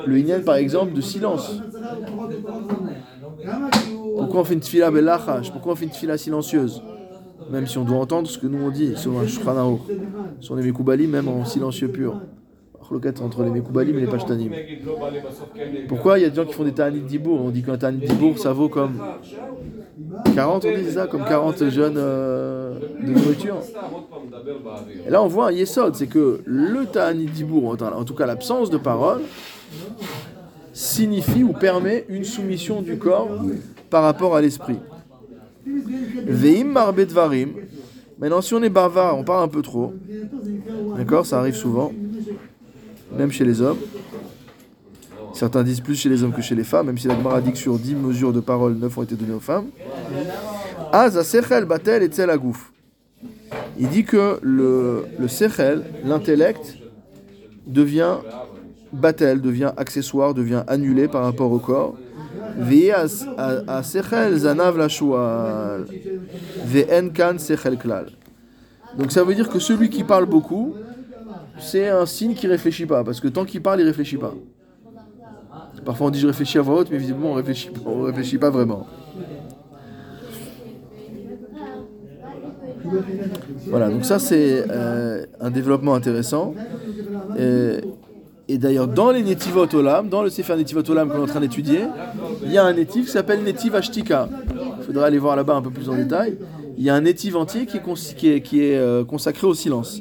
le Inyan, par exemple, de silence. Pourquoi on fait une tfila belachash Pourquoi on fait une tfila silencieuse? Même si on doit entendre ce que nous on dit sur un sur les mekoubalim, même en silencieux pur. Entre les mekoubalim et les pashtanim. Pourquoi il y a des gens qui font des ta'anit dibour On dit qu'un ta'anit dibour ça vaut comme 40, on dit ça, comme 40 jeunes euh, de nourriture. Et là, on voit un yesod, c'est que le ta'anit dibour, en tout cas l'absence de parole, signifie ou permet une soumission du corps par rapport à l'esprit. Veim marbet varim. Maintenant, si on est bavard, on parle un peu trop. D'accord Ça arrive souvent, même chez les hommes. Certains disent plus chez les hommes que chez les femmes, même si la Gemara sur 10 mesures de parole, 9 ont été données aux femmes. batel et Il dit que le, le sechel, l'intellect, devient batel, devient accessoire, devient annulé par rapport au corps. Donc ça veut dire que celui qui parle beaucoup, c'est un signe qui réfléchit pas, parce que tant qu'il parle, il réfléchit pas. Parfois on dit je réfléchis à voix haute, mais visiblement on réfléchit, on réfléchit pas vraiment. Voilà, donc ça c'est euh, un développement intéressant. Et, d'ailleurs, dans les Netivot Olam, dans le Sefer Netivot Olam qu'on est en train d'étudier, il y a un Netiv qui s'appelle Netiv Ashtika. Il faudra aller voir là-bas un peu plus en détail. Il y a un Netiv entier qui est, qui est, euh, consacré au silence.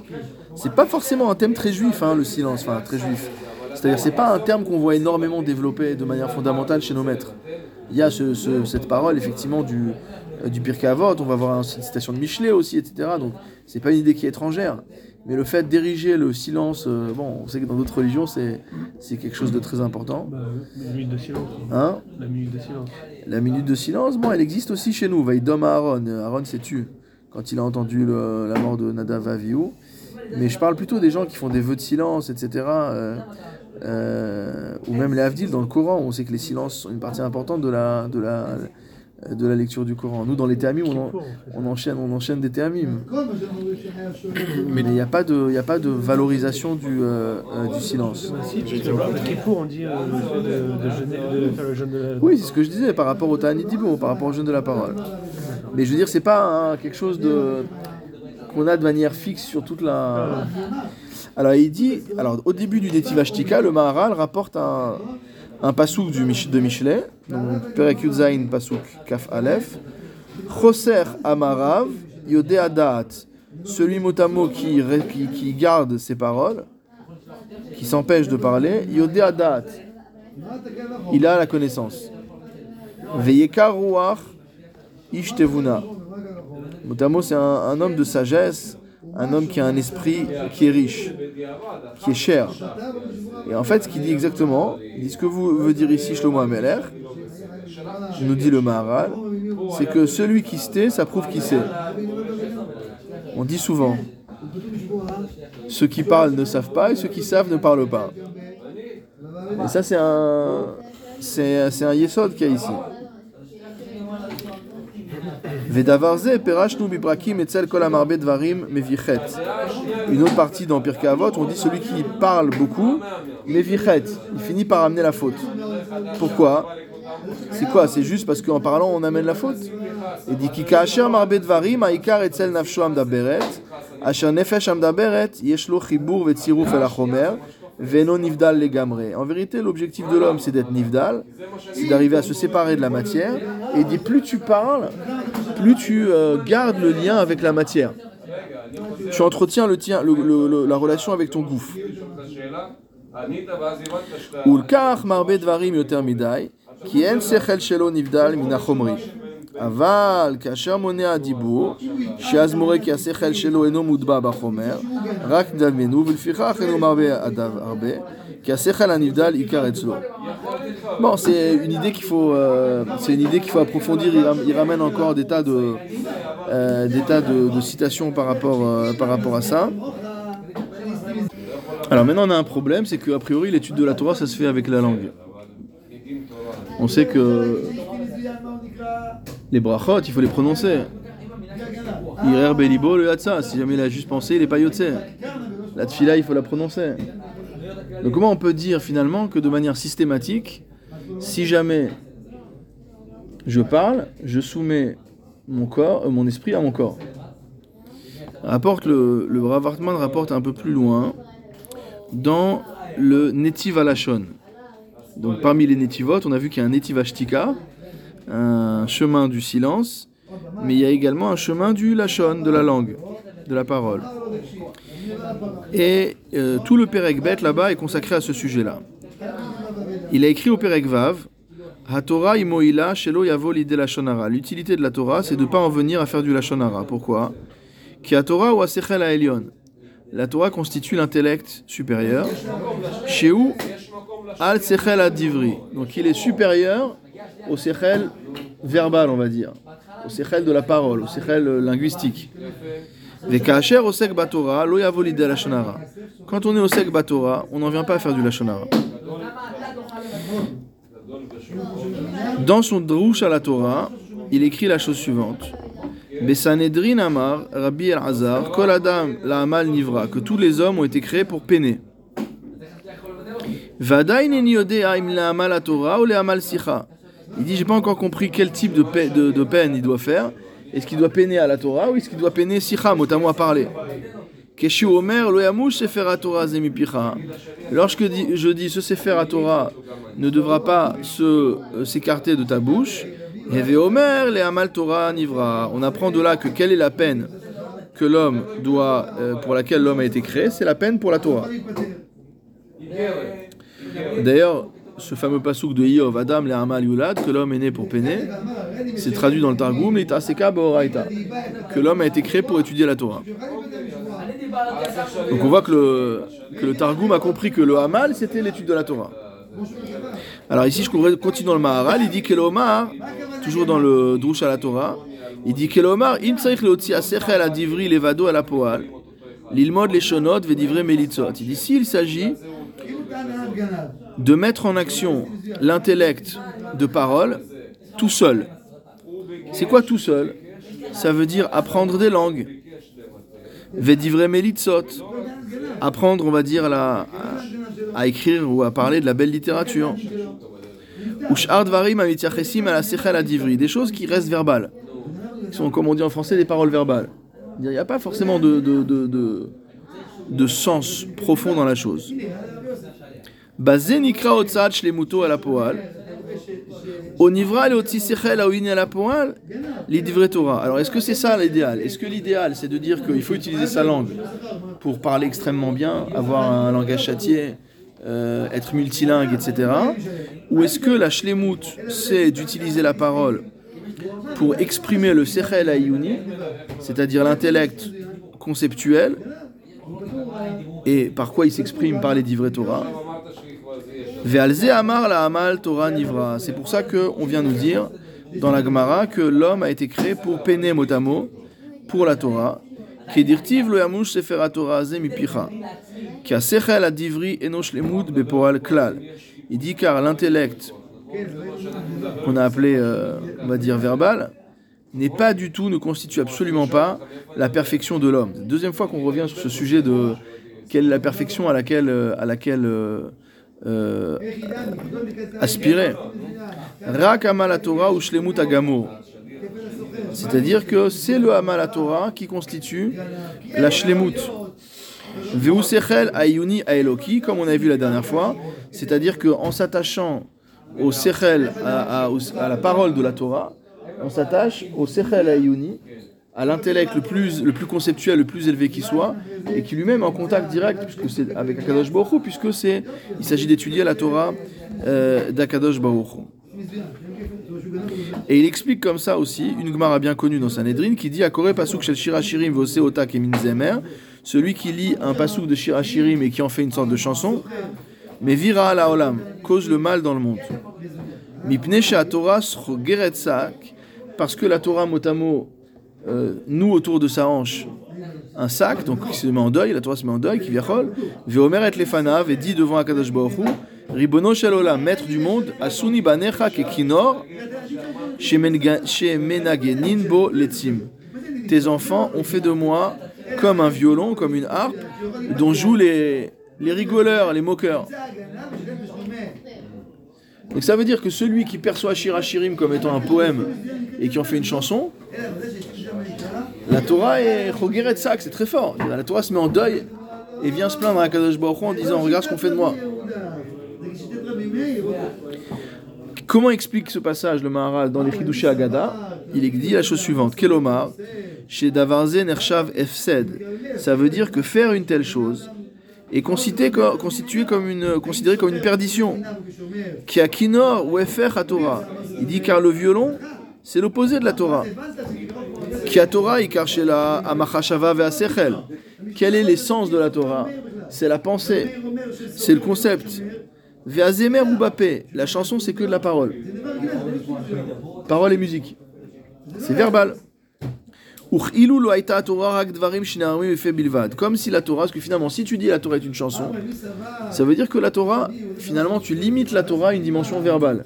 C'est pas forcément un thème très juif, hein, le silence, enfin très juif. C'est-à-dire, c'est pas un terme qu'on voit énormément développé de manière fondamentale chez nos maîtres. Il y a cette parole, effectivement, du, euh, du Pirkei Avot, on va voir une citation de Michelet aussi, etc. Donc, c'est pas une idée qui est étrangère. Mais le fait d'ériger le silence, euh, bon, on sait que dans d'autres religions, c'est, c'est quelque chose de très important. Bah, la minute de silence. Hein? La minute de silence. La minute de silence, bon, elle existe aussi chez nous. Vaïdom Aaron. Aaron s'est tué quand il a entendu la mort de Nadav Avihu. Mais je parle plutôt des gens qui font des vœux de silence, etc. Euh, ou même les Havdil dans le Coran, on sait que les silences sont une partie importante de la, de la, de la lecture du Coran. Nous, dans les théamim, on, on, enchaîne, on enchaîne des théamim. Mais il n'y a, pas de, a pas de valorisation du, euh, euh, du silence. on dit Oui, c'est ce que je disais par rapport au Ta'anit par rapport au jeûne de la parole. Mais je veux dire, c'est pas quelque chose de qu'on a de manière fixe sur toute la. Alors il dit, alors au début du Netiv le Maharal rapporte un, un de Michelet, donc Perek Yudzain pasouk Kaf Aleph, Choser Amarav Yode Adat, celui motamo qui, qui, qui garde ses paroles, qui s'empêche de parler, Yode Adat, il a la connaissance. Veyekar Ruach Ishtevuna. Motamo c'est un, homme de sagesse un homme qui a un esprit qui est riche, qui est cher. Et en fait, ce qu'il dit exactement, il dit ce que vous veut dire ici Shlomo Ameler, nous dit le Maharal, c'est que celui qui se tait, ça prouve qu'il sait. On dit souvent, ceux qui parlent ne savent pas et ceux qui savent ne parlent pas. Et ça, c'est un, c'est, un yesod qu'il y a ici. Vedavarze perashnu bibrakim etzel kol amarbe dvarim mevichet. Une autre partie dans Pirkei Avot, on dit celui qui parle beaucoup, mevichet, il finit par amener la faute. Pourquoi? C'est quoi? C'est juste parce qu'en parlant on amène la faute? Il dit ki kaasher marbe dvarim aikar etzel nafsho amdaberet, asher nefesh amdaberet yesh lo chibur vetziruf el achomer. Veno Nivdal Legamre. En vérité, l'objectif de l'homme, c'est d'être Nivdal, c'est d'arriver à se séparer de la matière. Et il dit plus tu parles, plus tu euh, gardes le lien avec la matière. Tu entretiens le, tien, la relation avec ton gouffre. אבל כאשר מונע הדיבור, שאז מורה כי השכל שלו אינו מוטבע בחומר, רק דמיינו, ולפיכך אינו מרבה אדם הרבה, כי השכל הנבדל עיקר אצלו. Bon, c'est une idée qu'il faut, euh, c'est une idée qu'il faut approfondir. Il, ram- il ramène encore des tas de, euh, des tas de, de citations par rapport, euh, par rapport à ça. Alors maintenant, on a un problème, c'est qu'a priori, l'étude de la Torah, ça se fait avec la langue. On sait que les brachot, il faut les prononcer. Irer belibo le hatsa. Si jamais il a juste pensé, il n'est pas. La tfila, il faut la prononcer. Donc comment on peut dire finalement que de manière systématique, si jamais je parle, je soumets mon corps, euh, mon esprit à mon corps. Rapporte le, le rapporte un peu plus loin dans le Netiv Alashon. Donc parmi les Netivot, on a vu qu'il y a un Netiv Ashtika, un chemin du silence, mais il y a également un chemin du Lashon, de la langue, de la parole. Et euh, tout le Perek Bet là-bas est consacré à ce sujet-là. Il a écrit au Perek Vav HaTorah imoila. L'utilité de la Torah, c'est de ne pas en venir à faire du lachonara. Pourquoi? Ki ha'elion. La Torah constitue l'intellect supérieur. Sheu al sechel adivri. Donc il est supérieur au sechel verbal, on va dire. Au sechel de la parole, au sechel euh, linguistique. Quand on est au sek batora, on n'en vient pas à faire du lachonara. Dans son Drouche à la Torah, il écrit la chose suivante. Besanedrin Amar, Rabbi El-Hazar, Kol Adam la Amal Nivra, que tous les hommes ont été créés pour peiner. Vadaï neni yodea im la Amal la Torah ou le Amal Sicha. Il dit, j'ai pas encore compris quel type de, pe- de- de peine il doit faire. Est-ce qu'il doit peiner à la Torah ou est-ce qu'il doit peiner Sicha, mot à à parler? Omer, Torah. Lorsque je dis ce sefer Torah ne devra pas euh, s'écarter de ta bouche, Omer, le Amal Torah nivra. On apprend de là que quelle est la peine que l'homme doit, euh, pour laquelle l'homme a été créé, c'est la peine pour la Torah. D'ailleurs, ce fameux pasouk de Iov, Adam le Amal Yulad, que l'homme est né pour peiner, c'est traduit dans le Targum, que l'homme a été créé pour étudier la Torah. Donc on voit que le, que le Targum a compris que le Hamal, c'était l'étude de la Torah. Alors ici, je continue dans le Maharal, il dit que l'Omar, toujours dans le Drush à la Torah, il dit que l'Omar, im tzarich leotzi. Il dit s'il s'agit de mettre en action l'intellect de parole tout seul. C'est quoi tout seul? Ça veut dire apprendre des langues. Vedivre melitzot. Apprendre, on va dire, à, écrire ou à parler de la belle littérature. Ushar dvarim amityachesim ala sechel. Des choses qui restent verbales. Qui sont, comme on dit en français, des paroles verbales. Il n'y a pas forcément de, de, de, de sens profond dans la chose. Bazé nikra otzad shlemuto à la poal. Onivra à la poal. Torah. Alors, est-ce que c'est ça l'idéal? Est-ce que l'idéal, c'est de dire qu'il faut utiliser sa langue pour parler extrêmement bien, avoir un langage châtié, euh, être multilingue, etc. Ou est-ce que la shlemut, c'est d'utiliser la parole pour exprimer le sechel ayuni, c'est-à-dire l'intellect conceptuel, et par quoi il s'exprime par les divrei Torah? Amar la amal Torah nivra. C'est pour ça qu'on vient nous dire dans la Gemara que l'homme a été créé pour peiner mot à mot pour la Torah. Kedirtiv lo yamush sefer Torah ze mipicha. Ki asechel adivri eno shlemut bepoal klal. Il dit car l'intellect qu'on a appelé, euh, on va dire verbal, n'est pas du tout, ne constitue absolument pas la perfection de l'homme. Deuxième fois qu'on revient sur ce sujet de quelle est la perfection à laquelle, euh, à laquelle euh, euh, aspirer. Rak Amal Torah ou Shlemut Agamur. C'est-à-dire que c'est le Amal Torah qui constitue la Shlemut. Veusechel Ayuni Aeloki, comme on a vu la dernière fois, c'est-à-dire qu'en s'attachant au Sechel, à, à- au- à la parole de la Torah, on s'attache au Sechel Ayuni, à l'intellect le plus, le plus conceptuel, le plus élevé qui soit, et qui lui-même est en contact direct puisque c'est avec Akadosh Baruch Hu, puisque c'est, il s'agit d'étudier la Torah euh, d'Akadosh Baruch. Et il explique comme ça aussi, une Gemara bien connue dans Sanhedrin, qui dit Akore pasuk shel shirachirim vose otak et minzemer, celui qui lit un pasuk de shirachirim et qui en fait une sorte de chanson, mais vira la olam, cause le mal dans le monde. Mipne Torah parce que la Torah motamo euh, noue autour de sa hanche un sac, donc qui se met en deuil, la Torah se met en deuil, qui viachol, veomer et lefanav, et dit devant Akadosh Baruch Ribono shel olam, maître du monde, asuni banecha ke kinor, shemenga- shemenagenin bo letzim. Tes enfants ont fait de moi comme un violon, comme une harpe, dont jouent les, les rigoleurs, les moqueurs. Donc ça veut dire que celui qui perçoit Shirachirim comme étant un poème et qui en fait une chanson, la Torah est Chogeret Sak, c'est très fort. La Torah se met en deuil et vient se plaindre à Kadosh Baruch en disant Regarde ce qu'on fait de moi. Comment explique ce passage le Maharal dans les Chidushé Agada Il dit la chose suivante Kelomar, chez Davarze Nershav Efsed. Ça veut dire que faire une telle chose est considéré, co- constitué comme une, considéré comme une perdition. Qui a kinor ou efer à Torah. Il dit car le violon, c'est l'opposé de la Torah. Quel est l'essence de la Torah? C'est la pensée, c'est le concept. Ve'azemer ou. La chanson, c'est que de la parole. Parole et musique. C'est verbal. Comme si la Torah, parce que finalement, si tu dis la Torah est une chanson, ça veut dire que la Torah, finalement, tu limites la Torah à une dimension verbale.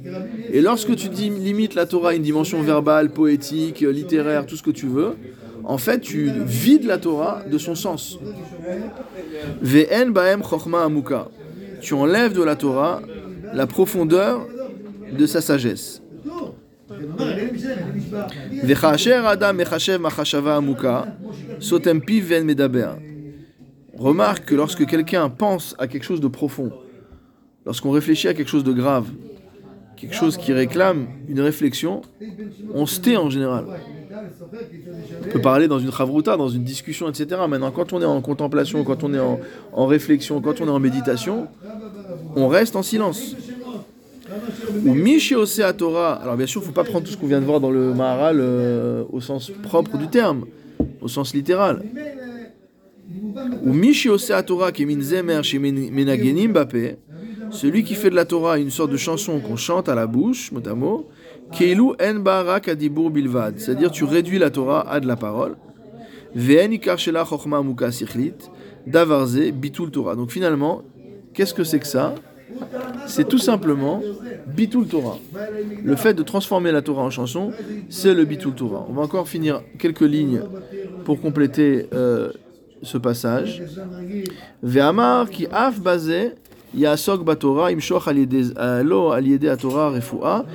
Et lorsque tu dis, limites la Torah à une dimension verbale, poétique, euh, littéraire, tout ce que tu veux, en fait, tu vides la Torah de son sens. Ba'em amuka. Tu enlèves de la Torah la profondeur de sa sagesse. Adam amuka, ve'en medaber. Remarque que lorsque quelqu'un pense à quelque chose de profond, lorsqu'on réfléchit à quelque chose de grave, quelque chose qui réclame une réflexion, on se tait en général. On peut parler dans une chavruta, dans une discussion, etc. Maintenant, quand on est en contemplation, quand on est en réflexion, quand on est en méditation, on reste en silence. Ou Mishi à Torah. Alors bien sûr, il ne faut pas prendre tout ce qu'on vient de voir dans le Maharal euh, au sens propre du terme, au sens littéral. Ou Mishi à Torah qui zemer chez menagenim bapé. Celui qui fait de la Torah une sorte de chanson qu'on chante à la bouche, mot à mot, Keilu en barak adibur bilvad. C'est-à-dire tu réduis la Torah à de la parole. Bitul Torah. Donc finalement, qu'est-ce que c'est que ça? C'est tout simplement bitul Torah. Le fait de transformer la Torah en chanson, c'est le bitul Torah. On va encore finir quelques lignes pour compléter euh, ce passage. Ve'amar ki af bazé yasok batorah imshoch euh, lo al yedei Torah refuah.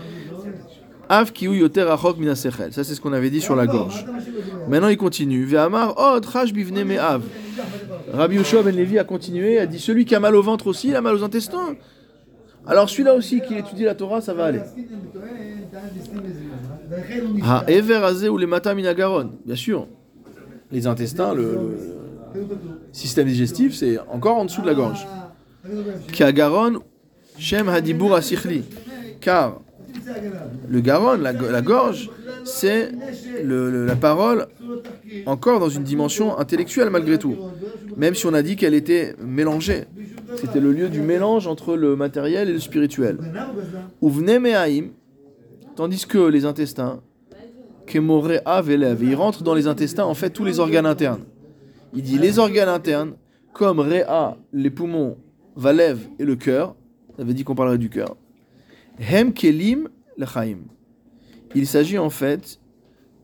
Av ki yoter rachok min hasechel. Ça, c'est ce qu'on avait dit sur la gorge. Maintenant, il continue. Ve'amar od chash bivne me'av. Rabbi Yoshua ben Levi a continué, a dit celui qui a mal au ventre aussi, il a mal aux intestins. Alors celui-là aussi qui étudie la Torah, ça va aller. Ha ever ou les minagaron. Bien sûr, les intestins, le, système digestif, c'est encore en dessous de la gorge. Ki agaron shem hadibur asichli. Car le garon, la, gorge, c'est la parole encore dans une dimension intellectuelle malgré tout. Même si on a dit qu'elle était mélangée. C'était le lieu du mélange entre le matériel et le spirituel. Uvne me'aim, tandis que les intestins, kemore avelev, ils rentrent dans les intestins en fait tous les organes internes. Il dit les organes internes, comme Réa, les poumons, Valev et le cœur, ça avait dit qu'on parlerait du cœur. Hem kelim lechaim. Il s'agit en fait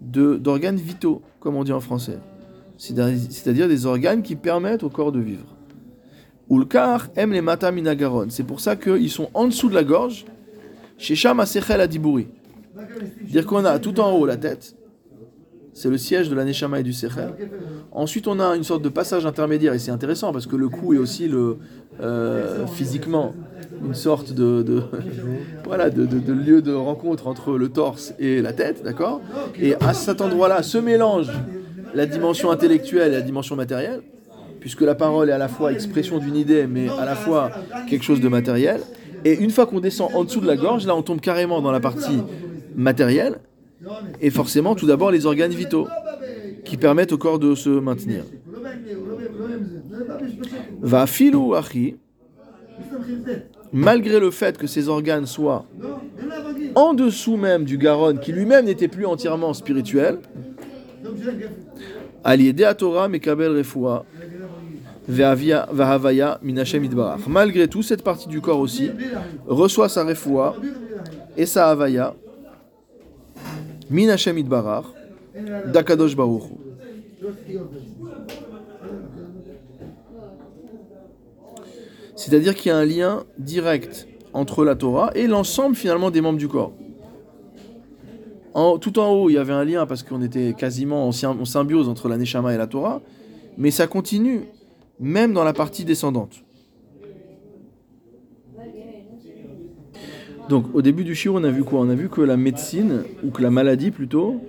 d'organes vitaux, comme on dit en français. C'est-à- C'est-à-dire des organes qui permettent au corps de vivre. Ulkar aime les mata minagaron. C'est pour ça qu'ils sont en dessous de la gorge, chez Shama Sechel Adibouri. Dire qu'on a tout en haut la tête, c'est le siège de la Neshama et du Sechel. Ensuite, on a une sorte de passage intermédiaire, et c'est intéressant parce que le cou est aussi le, euh, physiquement une sorte de, voilà, de lieu de rencontre entre le torse et la tête, d'accord? Et à cet endroit-là se mélange la dimension intellectuelle et la dimension matérielle, puisque la parole est à la fois expression d'une idée, mais à la fois quelque chose de matériel. Et une fois qu'on descend en dessous de la gorge, là on tombe carrément dans la partie matérielle, et forcément tout d'abord les organes vitaux, qui permettent au corps de se maintenir. Va filou achi, malgré le fait que ces organes soient en dessous même du Garonne, qui lui-même n'était plus entièrement spirituel, à Torah, Mekabel Refoua. Malgré tout, cette partie du corps aussi reçoit sa Refoua et sa Havaya, Minachem Idbarach, d'Akadosh Baruch. Hu. C'est-à-dire qu'il y a un lien direct entre la Torah et l'ensemble finalement des membres du corps. Tout en haut, il y avait un lien parce qu'on était quasiment en, sym- en symbiose entre la Neshama et la Torah, mais ça continue même dans la partie descendante. Donc au début du shiur, on a vu quoi? On a vu que la médecine, ou que la maladie plutôt,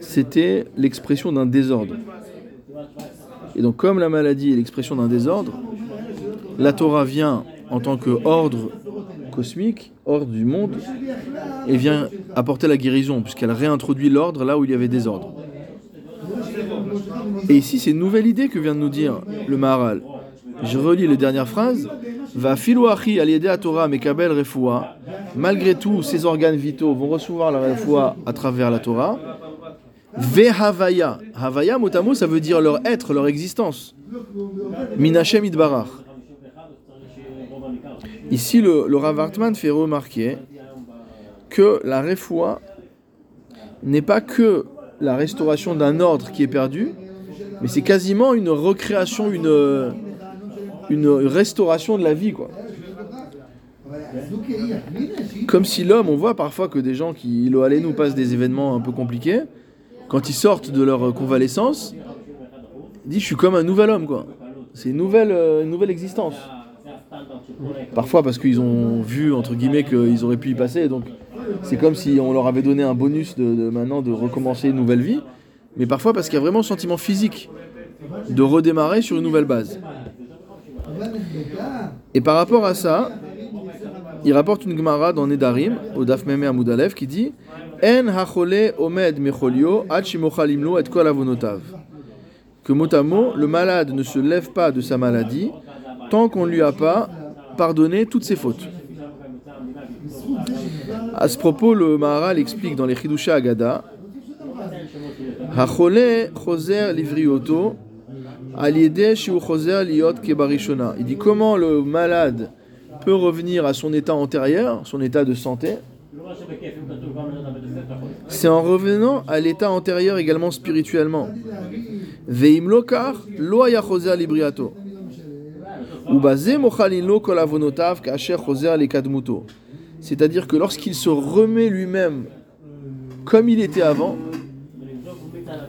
c'était l'expression d'un désordre. Et donc comme la maladie est l'expression d'un désordre, la Torah vient en tant que ordre cosmique, ordre du monde, et vient apporter la guérison, puisqu'elle réintroduit l'ordre là où il y avait désordre. Et ici, c'est une nouvelle idée que vient de nous dire le Maharal. Je relis les dernières phrases. Va filouachi aliédé à Torah mekabel refoua. Malgré tout, ces organes vitaux vont recevoir la refoua à travers la Torah. Ve havaya. Mot à ça veut dire leur être, leur existence. Minachem idbarach. Ici, le, le Rav Hartman fait remarquer que la refoua n'est pas que la restauration d'un ordre qui est perdu, mais c'est quasiment une recréation, une, une restauration de la vie, quoi. Comme si l'homme, on voit parfois que des gens qui, allez nous passent des événements un peu compliqués, quand ils sortent de leur convalescence, ils disent je suis comme un nouvel homme, quoi. C'est une nouvelle, euh, une nouvelle existence. Parfois parce qu'ils ont vu, entre guillemets, qu'ils auraient pu y passer, donc c'est comme si on leur avait donné un bonus de, maintenant de recommencer une nouvelle vie, mais parfois parce qu'il y a vraiment un sentiment physique de redémarrer sur une nouvelle base. Et par rapport à ça, il rapporte une Gemara dans Nedarim, au Daf Meme Amoudalev, qui dit En hachole omed et kol. Que mot à mot, le malade ne se lève pas de sa maladie qu'on ne lui a pas pardonné toutes ses fautes. À ce propos, le Maharal explique dans les Chidusha Agada. Il dit comment le malade peut revenir à son état antérieur, son état de santé? C'est en revenant à l'état antérieur également spirituellement. Veim lokar libriato. Ubazé mochalin lo kol avonotav kasher choser lekadmuto. C'est-à-dire que lorsqu'il se remet lui-même comme il était avant,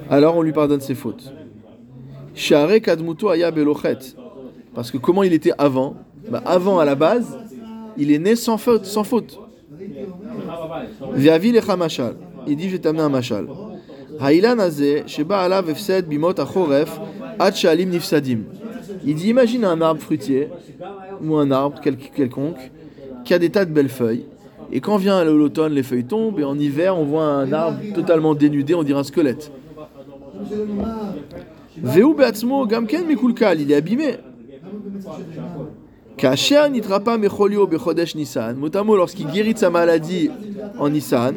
alors on lui pardonne ses fautes. Parce que comment il était avant? Bah, Avant, à la base, il est né sans faute. Sans faute. Il dit, je vais t'amener un mashal. Haïlan sheba alav bimot nifsadim. Il dit, imagine un arbre fruitier, ou un arbre quel- quelconque, qui a des tas de belles feuilles. Et quand vient l'automne, les feuilles tombent, et en hiver, on voit un arbre totalement dénudé, on dirait un squelette. Veu gamken il est abîmé. Kacher lorsqu'il guérit sa maladie en Nissan,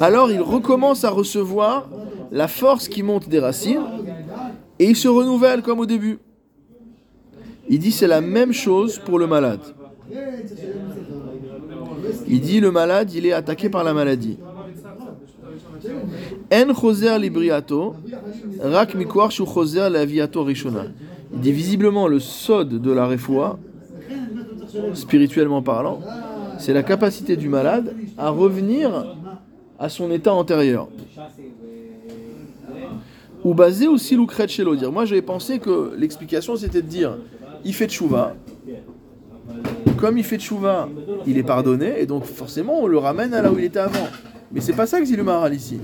alors il recommence à recevoir la force qui monte des racines et il se renouvelle comme au début. Il dit c'est la même chose pour le malade. Il dit le malade il est attaqué par la maladie. Il dit visiblement le sod de la refoua, spirituellement parlant, c'est la capacité du malade à revenir à son état antérieur. Ou basé aussi l'oukret chez. Moi j'avais pensé que l'explication c'était de dire il fait tchouva. Comme il fait tchouva, il est pardonné et donc forcément on le ramène à là où il était avant. Mais c'est pas ça que dit le Maharal ici.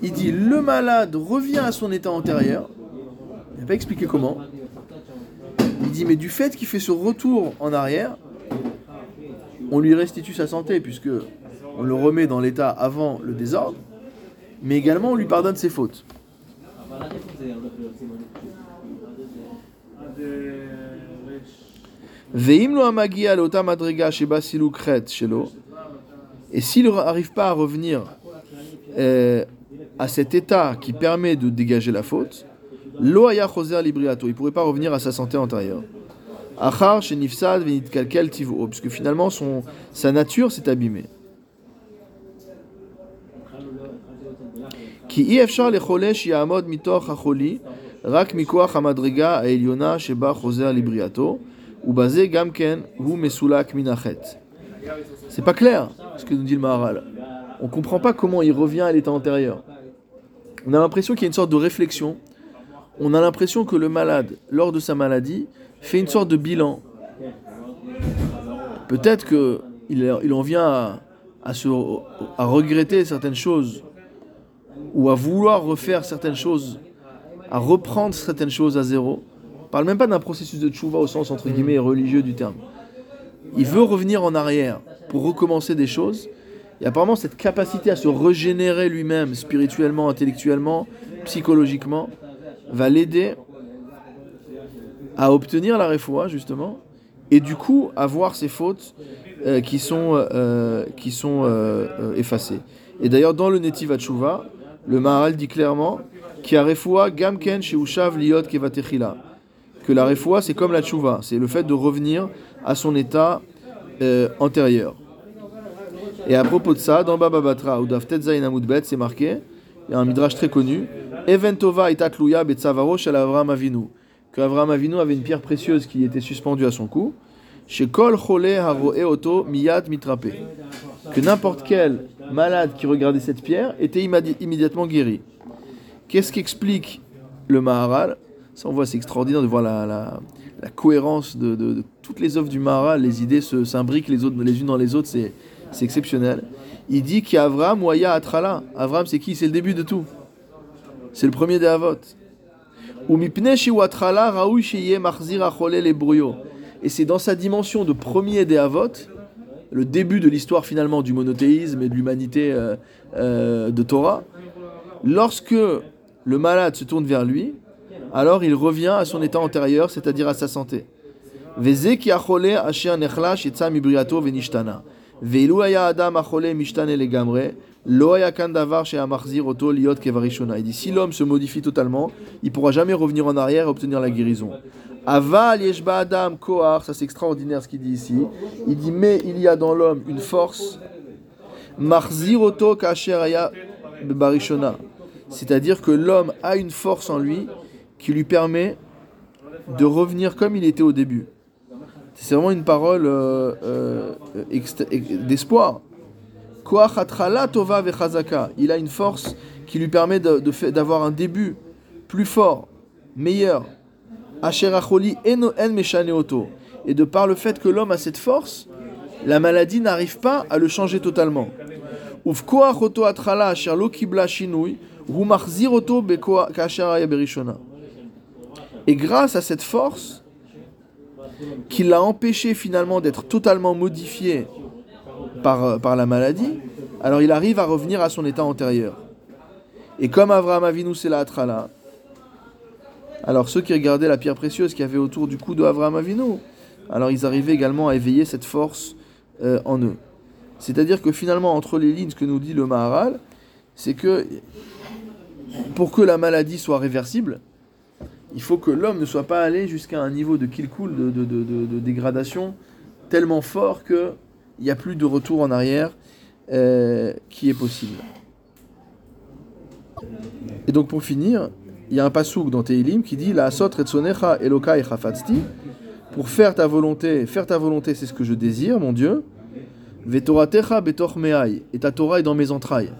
Il dit le malade revient à son état antérieur. Il n'a pas expliqué comment. Il dit mais du fait qu'il fait ce retour en arrière, on lui restitue sa santé puisque on le remet dans l'état avant le désordre, mais également on lui pardonne ses fautes. Et s'il n'arrive pas à revenir euh, à cet état qui permet de dégager la faute, libriato, il pourrait pas revenir à sa santé antérieure. Achar venit kalkel tivo, puisque finalement son, sa nature s'est abîmée. כי אי אפשר לחולה שיעמוד מתוך החולי רק מכוח המדרגה העליונה שבה חוזר לבריאתו, ובזה גם כן הוא מסולק מן החטא. C'est pas clair ce que nous dit le Maharal. On comprend pas comment il revient à l'état antérieur. On a l'impression qu'il y a une sorte de réflexion. On a l'impression que le malade, lors de sa maladie, fait une sorte de bilan. Peut-être que il, il en vient à, à, se, à regretter certaines choses ou à vouloir refaire certaines choses, à reprendre certaines choses à zéro. On parle même pas d'un processus de tchouva au sens entre guillemets religieux du terme. Il veut revenir en arrière pour recommencer des choses. Et apparemment, cette capacité à se régénérer lui-même spirituellement, intellectuellement, psychologiquement, va l'aider à obtenir la réfoua, justement, et du coup à voir ses fautes euh, qui sont, euh, qui sont euh, euh, effacées. Et d'ailleurs, dans le Netiv Hatshuva, le Maharal dit clairement gamken liot kevatechila. Que la refoua, c'est comme la tchouva, c'est le fait de revenir à son état euh, antérieur. Et à propos de ça, dans Baba Batra, ou Daftet Bet, c'est marqué, il y a un midrash très connu, Eventova. Que Avram Avinu avait une pierre précieuse qui était suspendue à son cou. Chez Chole Haroe Oto Miyad Mitrape. Que n'importe quel malade qui regardait cette pierre était immédiatement guéri. Qu'est-ce qu'explique le Maharal? Ça, on voit, c'est extraordinaire de voir la, la, cohérence de, de, toutes les œuvres du Maharal. Les idées s'imbriquent les, les unes dans les autres, c'est, c'est exceptionnel. Il dit qu'Avram, Waya Atrala. Avram, c'est qui? C'est le début de tout. C'est le premier des Avot. Et c'est dans sa dimension de premier des Avot le début de l'histoire finalement du monothéisme et de l'humanité euh, euh, de Torah, lorsque le malade se tourne vers lui, alors il revient à son état antérieur, c'est-à-dire à sa santé. Il dit si l'homme se modifie totalement, il pourra jamais revenir en arrière et obtenir la guérison. Aval yeshba adam kohar, ça c'est extraordinaire ce qu'il dit ici. Il dit mais il y a dans l'homme une force. Marziroto kasheraya barishona. C'est-à-dire que l'homme a une force en lui qui lui permet de revenir comme il était au début. C'est vraiment une parole euh, euh, d'espoir. tova vechazaka. Il a une force qui lui permet d'avoir un début plus fort, meilleur. Et de par le fait que l'homme a cette force, la maladie n'arrive pas à le changer totalement. Et grâce à cette force, qui l'a empêché finalement d'être totalement modifié par, par la maladie, alors il arrive à revenir à son état antérieur. Et comme Avraham Avinu c'est la Atrala, alors ceux qui regardaient la pierre précieuse qu'il y avait autour du cou de Avraham Avinu, alors ils arrivaient également à éveiller cette force euh, en eux. C'est-à-dire que finalement, entre les lignes, ce que nous dit le Maharal, c'est que pour que la maladie soit réversible, il faut que l'homme ne soit pas allé jusqu'à un niveau de kilkul, de, de, de, de, dégradation, tellement fort qu'il n'y a plus de retour en arrière euh, qui est possible. Et donc pour finir, il y a un pasouk dans Teilim qui dit La elokai chafatzti. Pour faire ta volonté, faire ta volonté, c'est ce que je désire, mon Dieu. Vetoratecha betor meai. Et ta Torah est dans mes entrailles.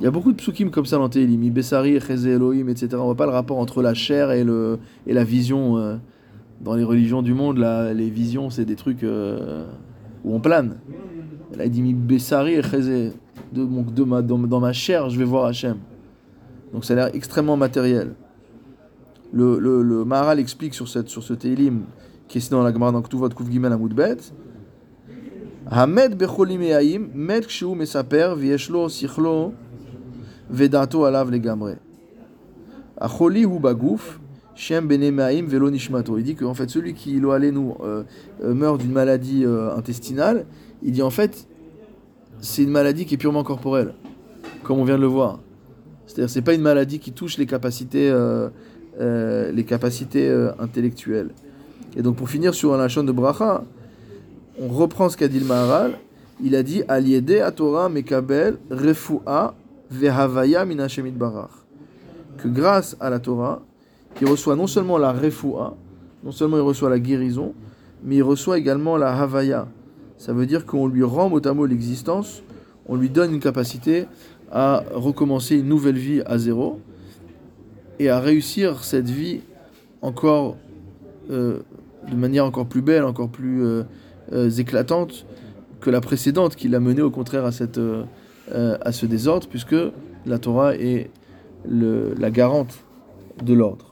Il y a beaucoup de psukim comme ça dans Teilim. Ibessari, Cheze Elohim, etc. On voit pas le rapport entre la chair et, le, et la vision. euh, dans les religions du monde, là, les visions, c'est des trucs euh, où on plane. Là, il dit Mi Bessari et. De, mon- de ma, dans, dans ma chair, je vais voir Hachem. Donc ça a l'air extrêmement matériel. Le, le, le Maharal explique sur, cette, sur ce Teilim, qui est dans la Gemara dans Ktuvot Kuf Gimel Amoudbet, Hamed becholim eaim, med kshu mesaper, vieshlo sichlo, vedato alav legamre. Acholi hu bagouf, shem bene meaim velo nishmato. Il dit qu'en fait, celui qui, lo nous, euh, euh, meurt d'une maladie euh, intestinale, il dit en fait, c'est une maladie qui est purement corporelle, comme on vient de le voir. C'est-à-dire, c'est pas une maladie qui touche les capacités, euh, euh, les capacités euh, intellectuelles. Et donc, pour finir sur un lachon de bracha, on reprend ce qu'a dit le Maharal. Il a dit Aliede à Torah mekabel refu'a vehavaya min itbarach. Que grâce à la Torah, il reçoit non seulement la refu'a, non seulement il reçoit la guérison, mais il reçoit également la havaya. Ça veut dire qu'on lui rend mot à mot l'existence, on lui donne une capacité à recommencer une nouvelle vie à zéro et à réussir cette vie encore euh, de manière encore plus belle, encore plus euh, euh, éclatante que la précédente qui l'a mené au contraire à, cette, à ce désordre puisque la Torah est le- la garante de l'ordre.